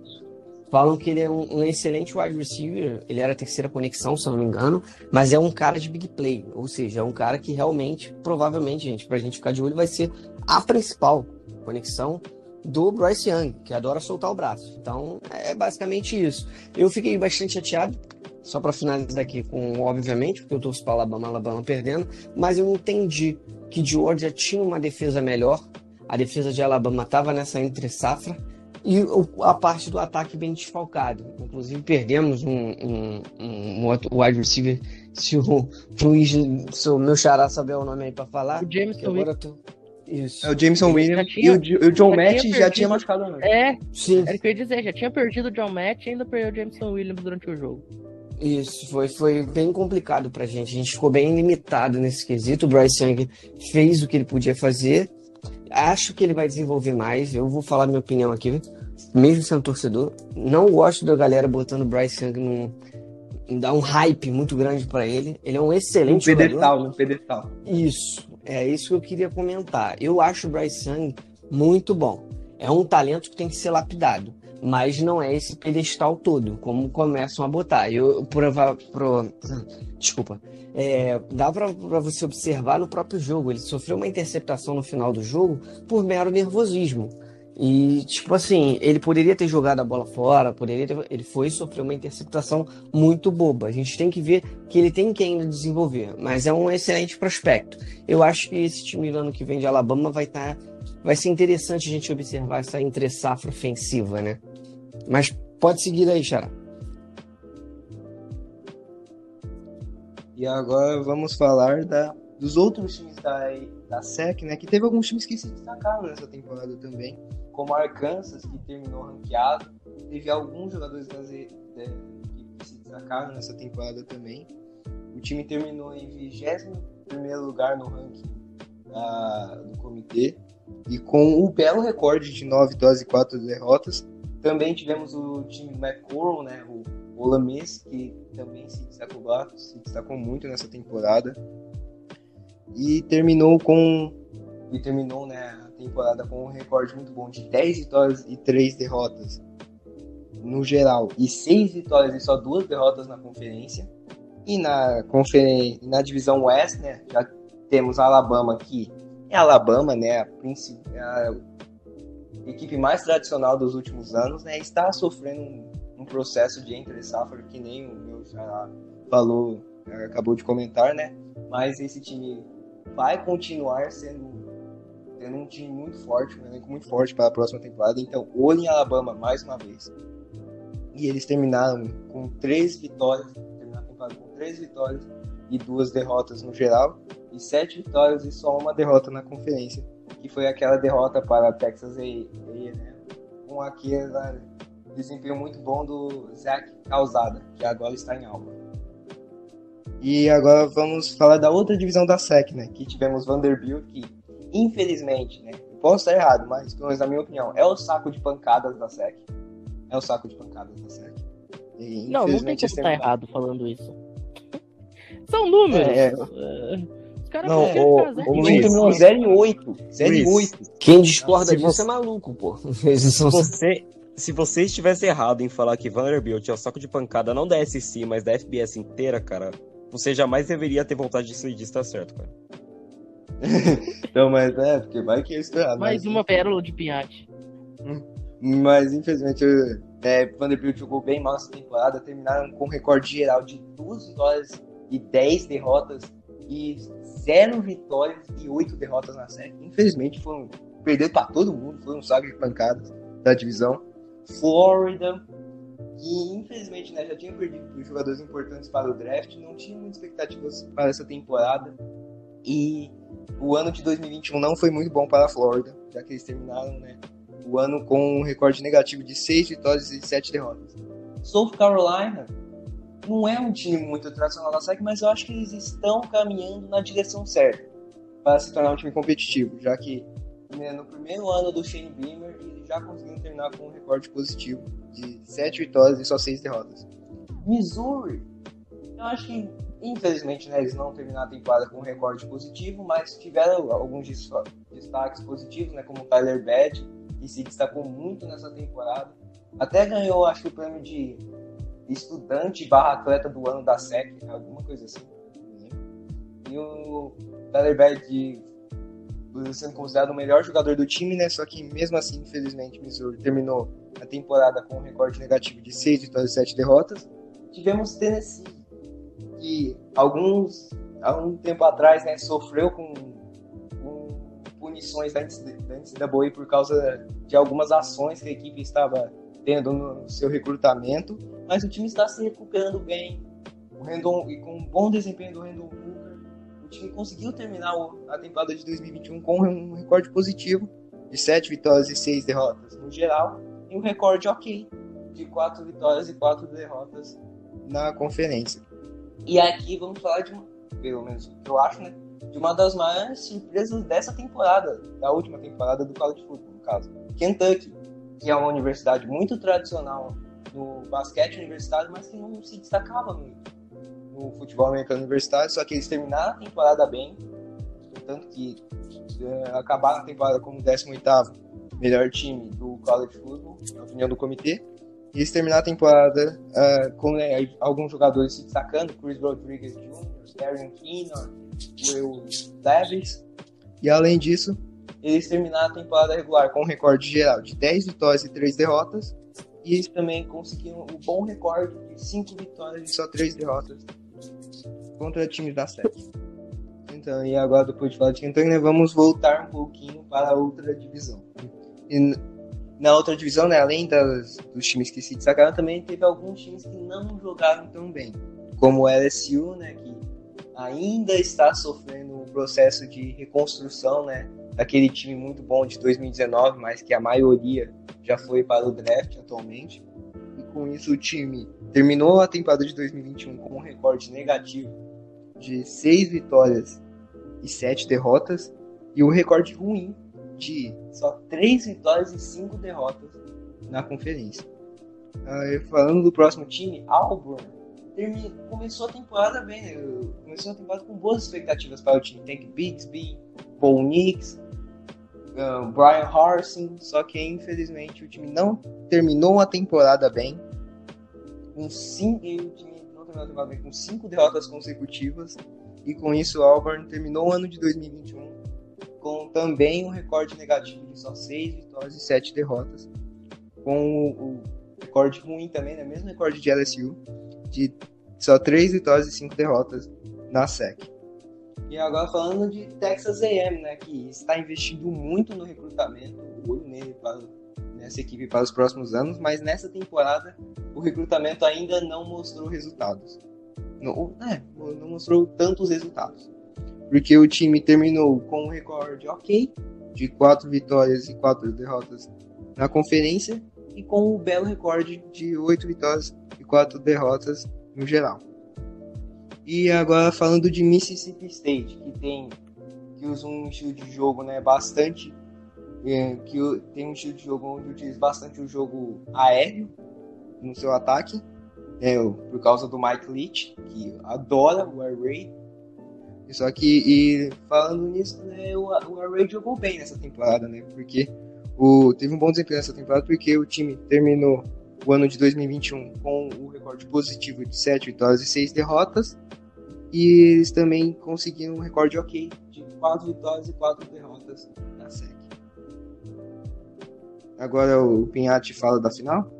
Falam que ele é um, um, excelente wide receiver, ele era a terceira conexão, se eu não me engano, mas é um cara de big play, ou seja, é um cara que realmente, provavelmente, gente, pra gente ficar de olho, vai ser a principal conexão do Bryce Young, que adora soltar o braço. Então, é basicamente isso. Eu fiquei bastante chateado, só para finalizar aqui com, obviamente, porque eu torço para Alabama, Alabama perdendo, mas eu entendi que Georgia tinha uma defesa melhor, a defesa de Alabama estava nessa entre safra, e a parte do ataque bem desfalcado. Inclusive, perdemos um, um, um, outro wide receiver. Se o Luiz, se o meu xará saber o nome aí para falar. O Jameson agora tô... Isso. É o Jameson Williams tinha, e o, o John Matt já tinha machucado antes. É, Sim. era o que eu ia dizer, já tinha perdido o John Matt e ainda perdeu o Jameson Williams durante o jogo. Isso, foi, foi bem complicado pra gente. A gente ficou bem limitado nesse quesito. O Bryce Young fez o que ele podia fazer Acho que ele vai desenvolver mais. Eu vou falar minha opinião aqui, mesmo sendo torcedor. Não gosto da galera botando o Bryce Young num, dar um hype muito grande para ele. Ele é um excelente um pedestal, jogador. Um pedestal. Isso, é isso que eu queria comentar. Eu acho o Bryce Young muito bom. É um talento que tem que ser lapidado, mas não é esse pedestal todo, como começam a botar. Eu, prova, pro, desculpa, é, dá para você observar no próprio jogo. Ele sofreu uma interceptação no final do jogo por mero nervosismo. E, tipo assim, ele poderia ter jogado a bola fora, poderia ter, ele foi sofrer uma interceptação muito boba. A gente tem que ver que ele tem que ainda desenvolver, mas é um excelente prospecto. Eu acho que esse time do ano que vem de Alabama vai estar. Tá, vai ser interessante a gente observar essa entre safra ofensiva, né? Mas pode seguir aí, Xará. E agora vamos falar da, dos outros times da, da SEC, né? Que teve alguns times que se destacaram nessa temporada também, como Arkansas, que terminou ranqueado. Teve alguns jogadores de, que se destacaram nessa temporada também. O time terminou em 21 lugar no ranking da, do comitê e com o belo recorde de 9 vitórias e 4 derrotas. Também tivemos o time McCormick, né? O o Lames, que também se destacou, se destacou muito nessa temporada. E terminou com. E terminou né, a temporada com um recorde muito bom de 10 vitórias e 3 derrotas no geral. E 6 vitórias e só 2 derrotas na conferência. E na, conferen na divisão West, né, já temos a Alabama que é Alabama, né, a, a equipe mais tradicional dos últimos anos, né, está sofrendo um processo de entre safra que nem o meu já falou, é, acabou de comentar, né? Mas esse time vai continuar sendo tendo um time muito forte, um elenco muito forte para a próxima temporada. Então, olhem Alabama mais uma vez. E eles terminaram com três vitórias, terminaram a temporada com três vitórias e duas derrotas no geral, e sete vitórias e só uma derrota na conferência, que foi aquela derrota para Texas A&M, né? com aquela desempenho muito bom do Zach Calzada, que agora está em Alba. E agora vamos falar da outra divisão da SEC, né? Que tivemos Vanderbilt, que infelizmente, né? Posso estar errado, mas pelo menos na minha opinião, é o saco de pancadas da SEC. É o saco de pancadas da SEC. E, não, não tem como estar errado falando isso. São números. É, é. Os caras não, o, o Luiz terminou 0 em 8. 0 em 8. Quem discorda disso você... é maluco, pô. Você, se você estivesse errado em falar que Vanderbilt é o saco de pancada não da SC, mas da FBS inteira, cara, você jamais deveria ter vontade de ser disso, tá certo, cara. então, mas é, porque vai que eu estou errado. Mais mas... uma pérola de pinhate. Mas, infelizmente, é, Vanderbilt jogou bem mal essa temporada, terminaram com um recorde geral de 2 vitórias e 10 derrotas e 0 vitórias e 8 derrotas na série. Infelizmente, foram perder para todo mundo, foi um saco de pancadas da divisão. Florida, que infelizmente né, já tinha perdido jogadores importantes para o draft, não tinha muitas expectativas para essa temporada. E o ano de 2021 não foi muito bom para a Flórida, já que eles terminaram né, o ano com um recorde negativo de 6 vitórias e 7 derrotas. South Carolina não é um time muito tradicional da SEC, mas eu acho que eles estão caminhando na direção certa para se tornar um time competitivo, já que no primeiro ano do Shane Beamer eles já conseguiram terminar com um recorde positivo de 7 vitórias e só 6 derrotas. Missouri, eu acho que infelizmente né, eles não terminaram a temporada com um recorde positivo, mas tiveram alguns destaques positivos, né, como o Tyler Bad, que se destacou muito nessa temporada. Até ganhou, acho que o prêmio de estudante barra atleta do ano da SEC, alguma coisa assim. E o Tyler Bad sendo considerado o melhor jogador do time, né? Só que mesmo assim, infelizmente, Missouri terminou a temporada com um recorde negativo de 6 vitórias e 7 derrotas. Tivemos Tennessee, que alguns há um tempo atrás, né, sofreu com, com punições da NCAA por causa de algumas ações que a equipe estava tendo no seu recrutamento, mas o time está se recuperando bem. O Randon, e com um bom desempenho do Randall Hooker, time conseguiu terminar a temporada de 2021 com um recorde positivo de 7 vitórias e 6 derrotas no geral, e um recorde ok de 4 vitórias e 4 derrotas na conferência. E aqui vamos falar de, pelo menos eu acho, né, de uma das maiores surpresas dessa temporada, da última temporada do college football, no caso, Kentucky que é uma universidade muito tradicional no basquete universitário, mas que não se destacava muito no futebol americano universitário, só que eles terminaram a temporada bem, tanto que uh, acabaram a temporada como 18º melhor time do college football, na opinião do comitê, e eles terminaram a temporada uh, com né, alguns jogadores se destacando, Chris Rodriguez Jr., Darren Keenan, Will Davis, e além disso, eles terminaram a temporada regular com um recorde geral de 10 vitórias e 3 derrotas. E eles também conseguiram o um bom recorde de 5 vitórias e só 3 derrotas contra times da SEC. Então, e agora depois de falar de Kentucky, né, vamos voltar um pouquinho para a outra divisão. E na outra divisão, né, além das, dos times que se destacaram, também teve alguns times que não jogaram tão bem, como o LSU, né, que ainda está sofrendo um processo de reconstrução, né, daquele time muito bom de 2019, mas que a maioria já foi para o draft atualmente. E com isso o time terminou a temporada de 2021 com um recorde negativo de 6 vitórias e 7 derrotas e um recorde ruim de só 3 vitórias e 5 derrotas na conferência. Uh, falando do próximo time, Auburn começou a temporada bem, né? começou a temporada com boas expectativas para o time. Tem Bigsby, Paul Nix, um, Brian Harson, só que infelizmente o time não terminou a temporada bem. Com cinco, o bem com cinco derrotas consecutivas. E com isso o Auburn terminou o ano de 2021 com também um recorde negativo de só seis vitórias e sete derrotas. Com o, o recorde ruim também, né? mesmo recorde de LSU, de só três vitórias e cinco derrotas na SEC. E agora falando de Texas A&M, né, que está investindo muito no recrutamento, olho nele para nessa equipe para os próximos anos, mas nessa temporada o recrutamento ainda não mostrou resultados. Não, é, não mostrou tantos resultados. Porque o time terminou com um recorde ok, de quatro vitórias e quatro derrotas na conferência, e com o belo recorde de oito vitórias e quatro derrotas no geral. E agora falando de Mississippi State, que tem que usa um estilo de jogo, né, bastante é, que tem um estilo de jogo onde utiliza bastante o jogo aéreo no seu ataque, né, por causa do Mike Leach, que adora o air raid. Só que e falando nisso, né, o, o air raid jogou bem nessa temporada, né, porque o, teve um bom desempenho nessa temporada porque o time terminou o ano de 2021 com o recorde positivo de 7 vitórias e 6 derrotas e eles também conseguiram um recorde ok de 4 vitórias e 4 derrotas na SEC. Agora o Pinhatti fala da final.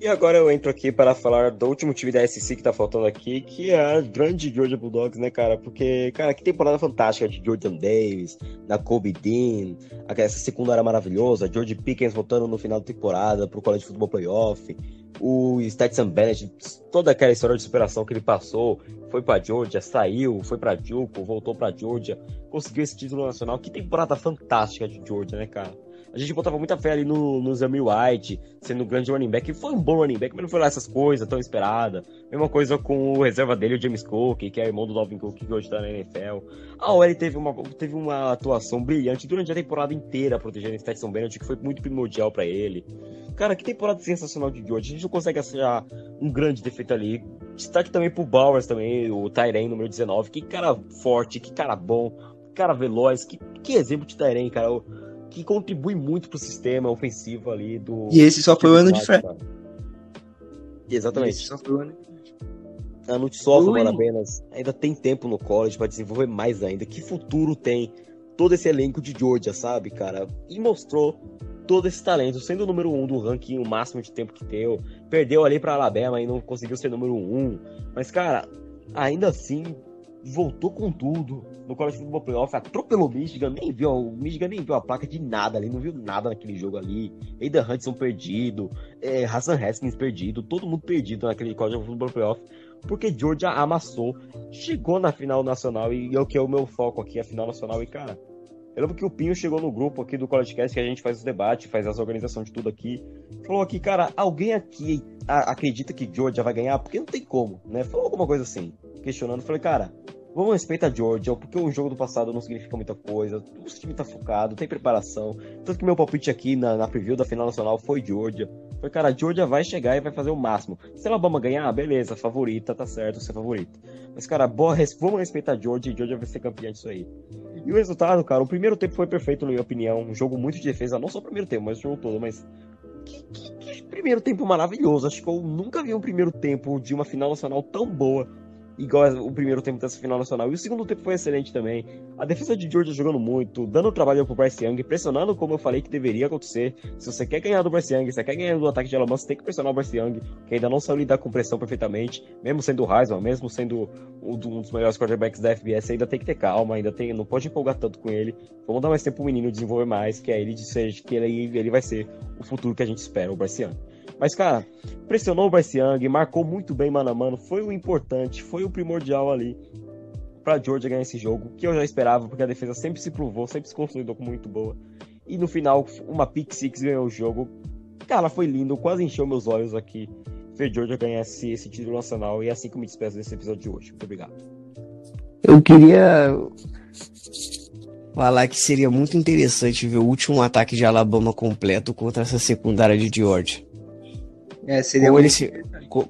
E agora eu entro aqui para falar do último time da SC que tá faltando aqui, que é a grande Georgia Bulldogs, né, cara? Porque, cara, que temporada fantástica de Jordan Davis, da Kobe Dean, essa secundária maravilhosa, George Pickens voltando no final da temporada pro College Football Playoff, o Stetson Bennett, toda aquela história de superação que ele passou, foi para Georgia, saiu, foi para Juco, voltou para Georgia, conseguiu esse título nacional. Que temporada fantástica de Georgia, né, cara? A gente botava muita fé ali no, no Zamir White, sendo um grande running back. Foi um bom running back, mas não foi lá essas coisas tão esperada. Mesma coisa com o reserva dele, o James Cook, que é irmão do Dalvin Cook, que hoje tá na NFL. A OL teve uma, teve uma atuação brilhante durante a temporada inteira, protegendo o Stetson Bennett, que foi muito primordial para ele. Cara, que temporada sensacional de George. A gente não consegue achar um grande defeito ali. Destaque também pro Bowers também, o Tyren número 19. Que cara forte, que cara bom, que cara veloz, que, que exemplo de Tyren, cara. Que contribui muito pro sistema ofensivo ali do. E esse só foi o ano de fé. Exatamente. Esse só foi o ano de Ano de sophomore apenas. Ainda tem tempo no college para desenvolver mais ainda. Que futuro tem todo esse elenco de Georgia, sabe, cara? E mostrou todo esse talento, sendo o número um do ranking o máximo de tempo que deu. Perdeu ali pra Alabama e não conseguiu ser número um. Mas, cara, ainda assim, voltou com tudo no College Football Playoff, atropelou o Michigan, nem viu, o Michigan nem viu a placa de nada ali, não viu nada naquele jogo ali. Aidan Hudson perdido, é, Hassan Haskins perdido, todo mundo perdido naquele College Football Playoff, porque Georgia amassou, chegou na final nacional e é o que é o meu foco aqui, a final nacional. E cara, eu lembro que o Pinho chegou no grupo aqui do College Cast, que a gente faz os debates, faz as organizações de tudo aqui. Falou aqui, cara, alguém aqui acredita que Georgia vai ganhar? Porque não tem como, né? Falou alguma coisa assim, questionando. Falei, cara, Vamos respeitar a Georgia, porque o jogo do passado não significa muita coisa. O time tá focado, tem preparação. Tanto que meu palpite aqui na, na preview da final nacional foi Georgia. Foi, cara, a Georgia vai chegar e vai fazer o máximo. Se a Alabama ganhar, beleza, favorita, tá certo, ser favorita. Mas, cara, boa, vamos respeitar a Georgia e Georgia vai ser campeã disso aí. E o resultado, cara, o primeiro tempo foi perfeito, na minha opinião. Um jogo muito de defesa, não só o primeiro tempo, mas o jogo todo. Mas que, que, que, primeiro tempo maravilhoso. Acho que eu nunca vi um primeiro tempo de uma final nacional tão boa igual o primeiro tempo dessa final nacional. E o segundo tempo foi excelente também. A defesa de Georgia jogando muito, dando trabalho pro Bryce Young, pressionando como eu falei que deveria acontecer. Se você quer ganhar do Bryce Young, se você quer ganhar do ataque de Alabama, você tem que pressionar o Bryce Young, que ainda não sabe lidar com pressão perfeitamente, mesmo sendo o Heisman, mesmo sendo um dos melhores quarterbacks da FBS, ainda tem que ter calma, ainda tem, não pode empolgar tanto com ele. Vamos dar mais tempo pro menino desenvolver mais, que é ele de que ele, ele vai ser o futuro que a gente espera, o Bryce Young. Mas, cara, pressionou o Bryce Young, marcou muito bem mano a mano, foi o importante, foi o primordial ali para Georgia ganhar esse jogo, que eu já esperava, porque a defesa sempre se provou, sempre se consolidou como muito boa. E no final, uma pick six ganhou o jogo. Cara, foi lindo, quase encheu meus olhos aqui ver Georgia ganhar esse, esse título nacional. E é assim que eu me despeço desse episódio de hoje. Muito obrigado. Eu queria falar que seria muito interessante ver o último ataque de Alabama completo contra essa secundária de Georgia. É, seria como, eles,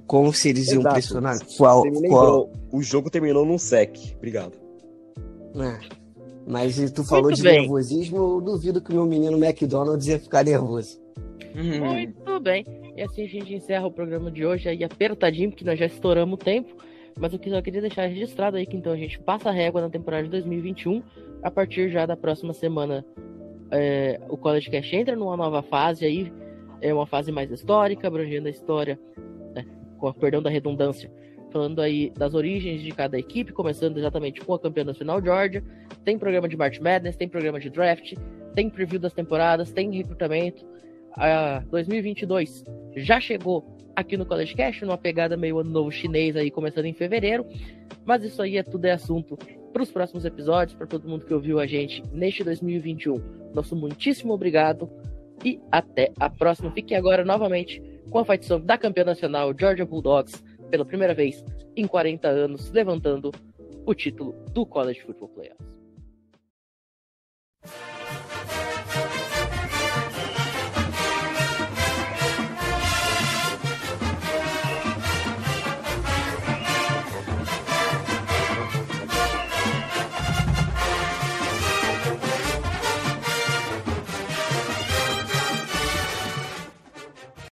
como se eles iam pressionar? Qual, qual... O jogo terminou num sec. Obrigado. É. Mas tu falou Muito de bem. nervosismo, eu duvido que o meu menino McDonald's ia ficar nervoso. Uhum. Muito bem. E assim a gente encerra o programa de hoje aí apertadinho, porque nós já estouramos o tempo. Mas eu só queria deixar registrado aí que então a gente passa a régua na temporada de 2021. A partir já da próxima semana, é, o College Cash entra numa nova fase aí é uma fase mais histórica, abrangendo a história, né, com a perdão da redundância, falando aí das origens de cada equipe, começando exatamente com a campeã nacional Georgia. Tem programa de March Madness, tem programa de draft, tem preview das temporadas, tem recrutamento. A 2022 já chegou aqui no College Cash, numa pegada meio ano novo chinês aí, começando em fevereiro. Mas isso aí é tudo é assunto para os próximos episódios, para todo mundo que ouviu a gente neste 2021. Nosso muitíssimo obrigado e até a próxima. Fique agora novamente com a fight song da campeã nacional Georgia Bulldogs, pela primeira vez em 40 anos, levantando o título do College Football Playoffs.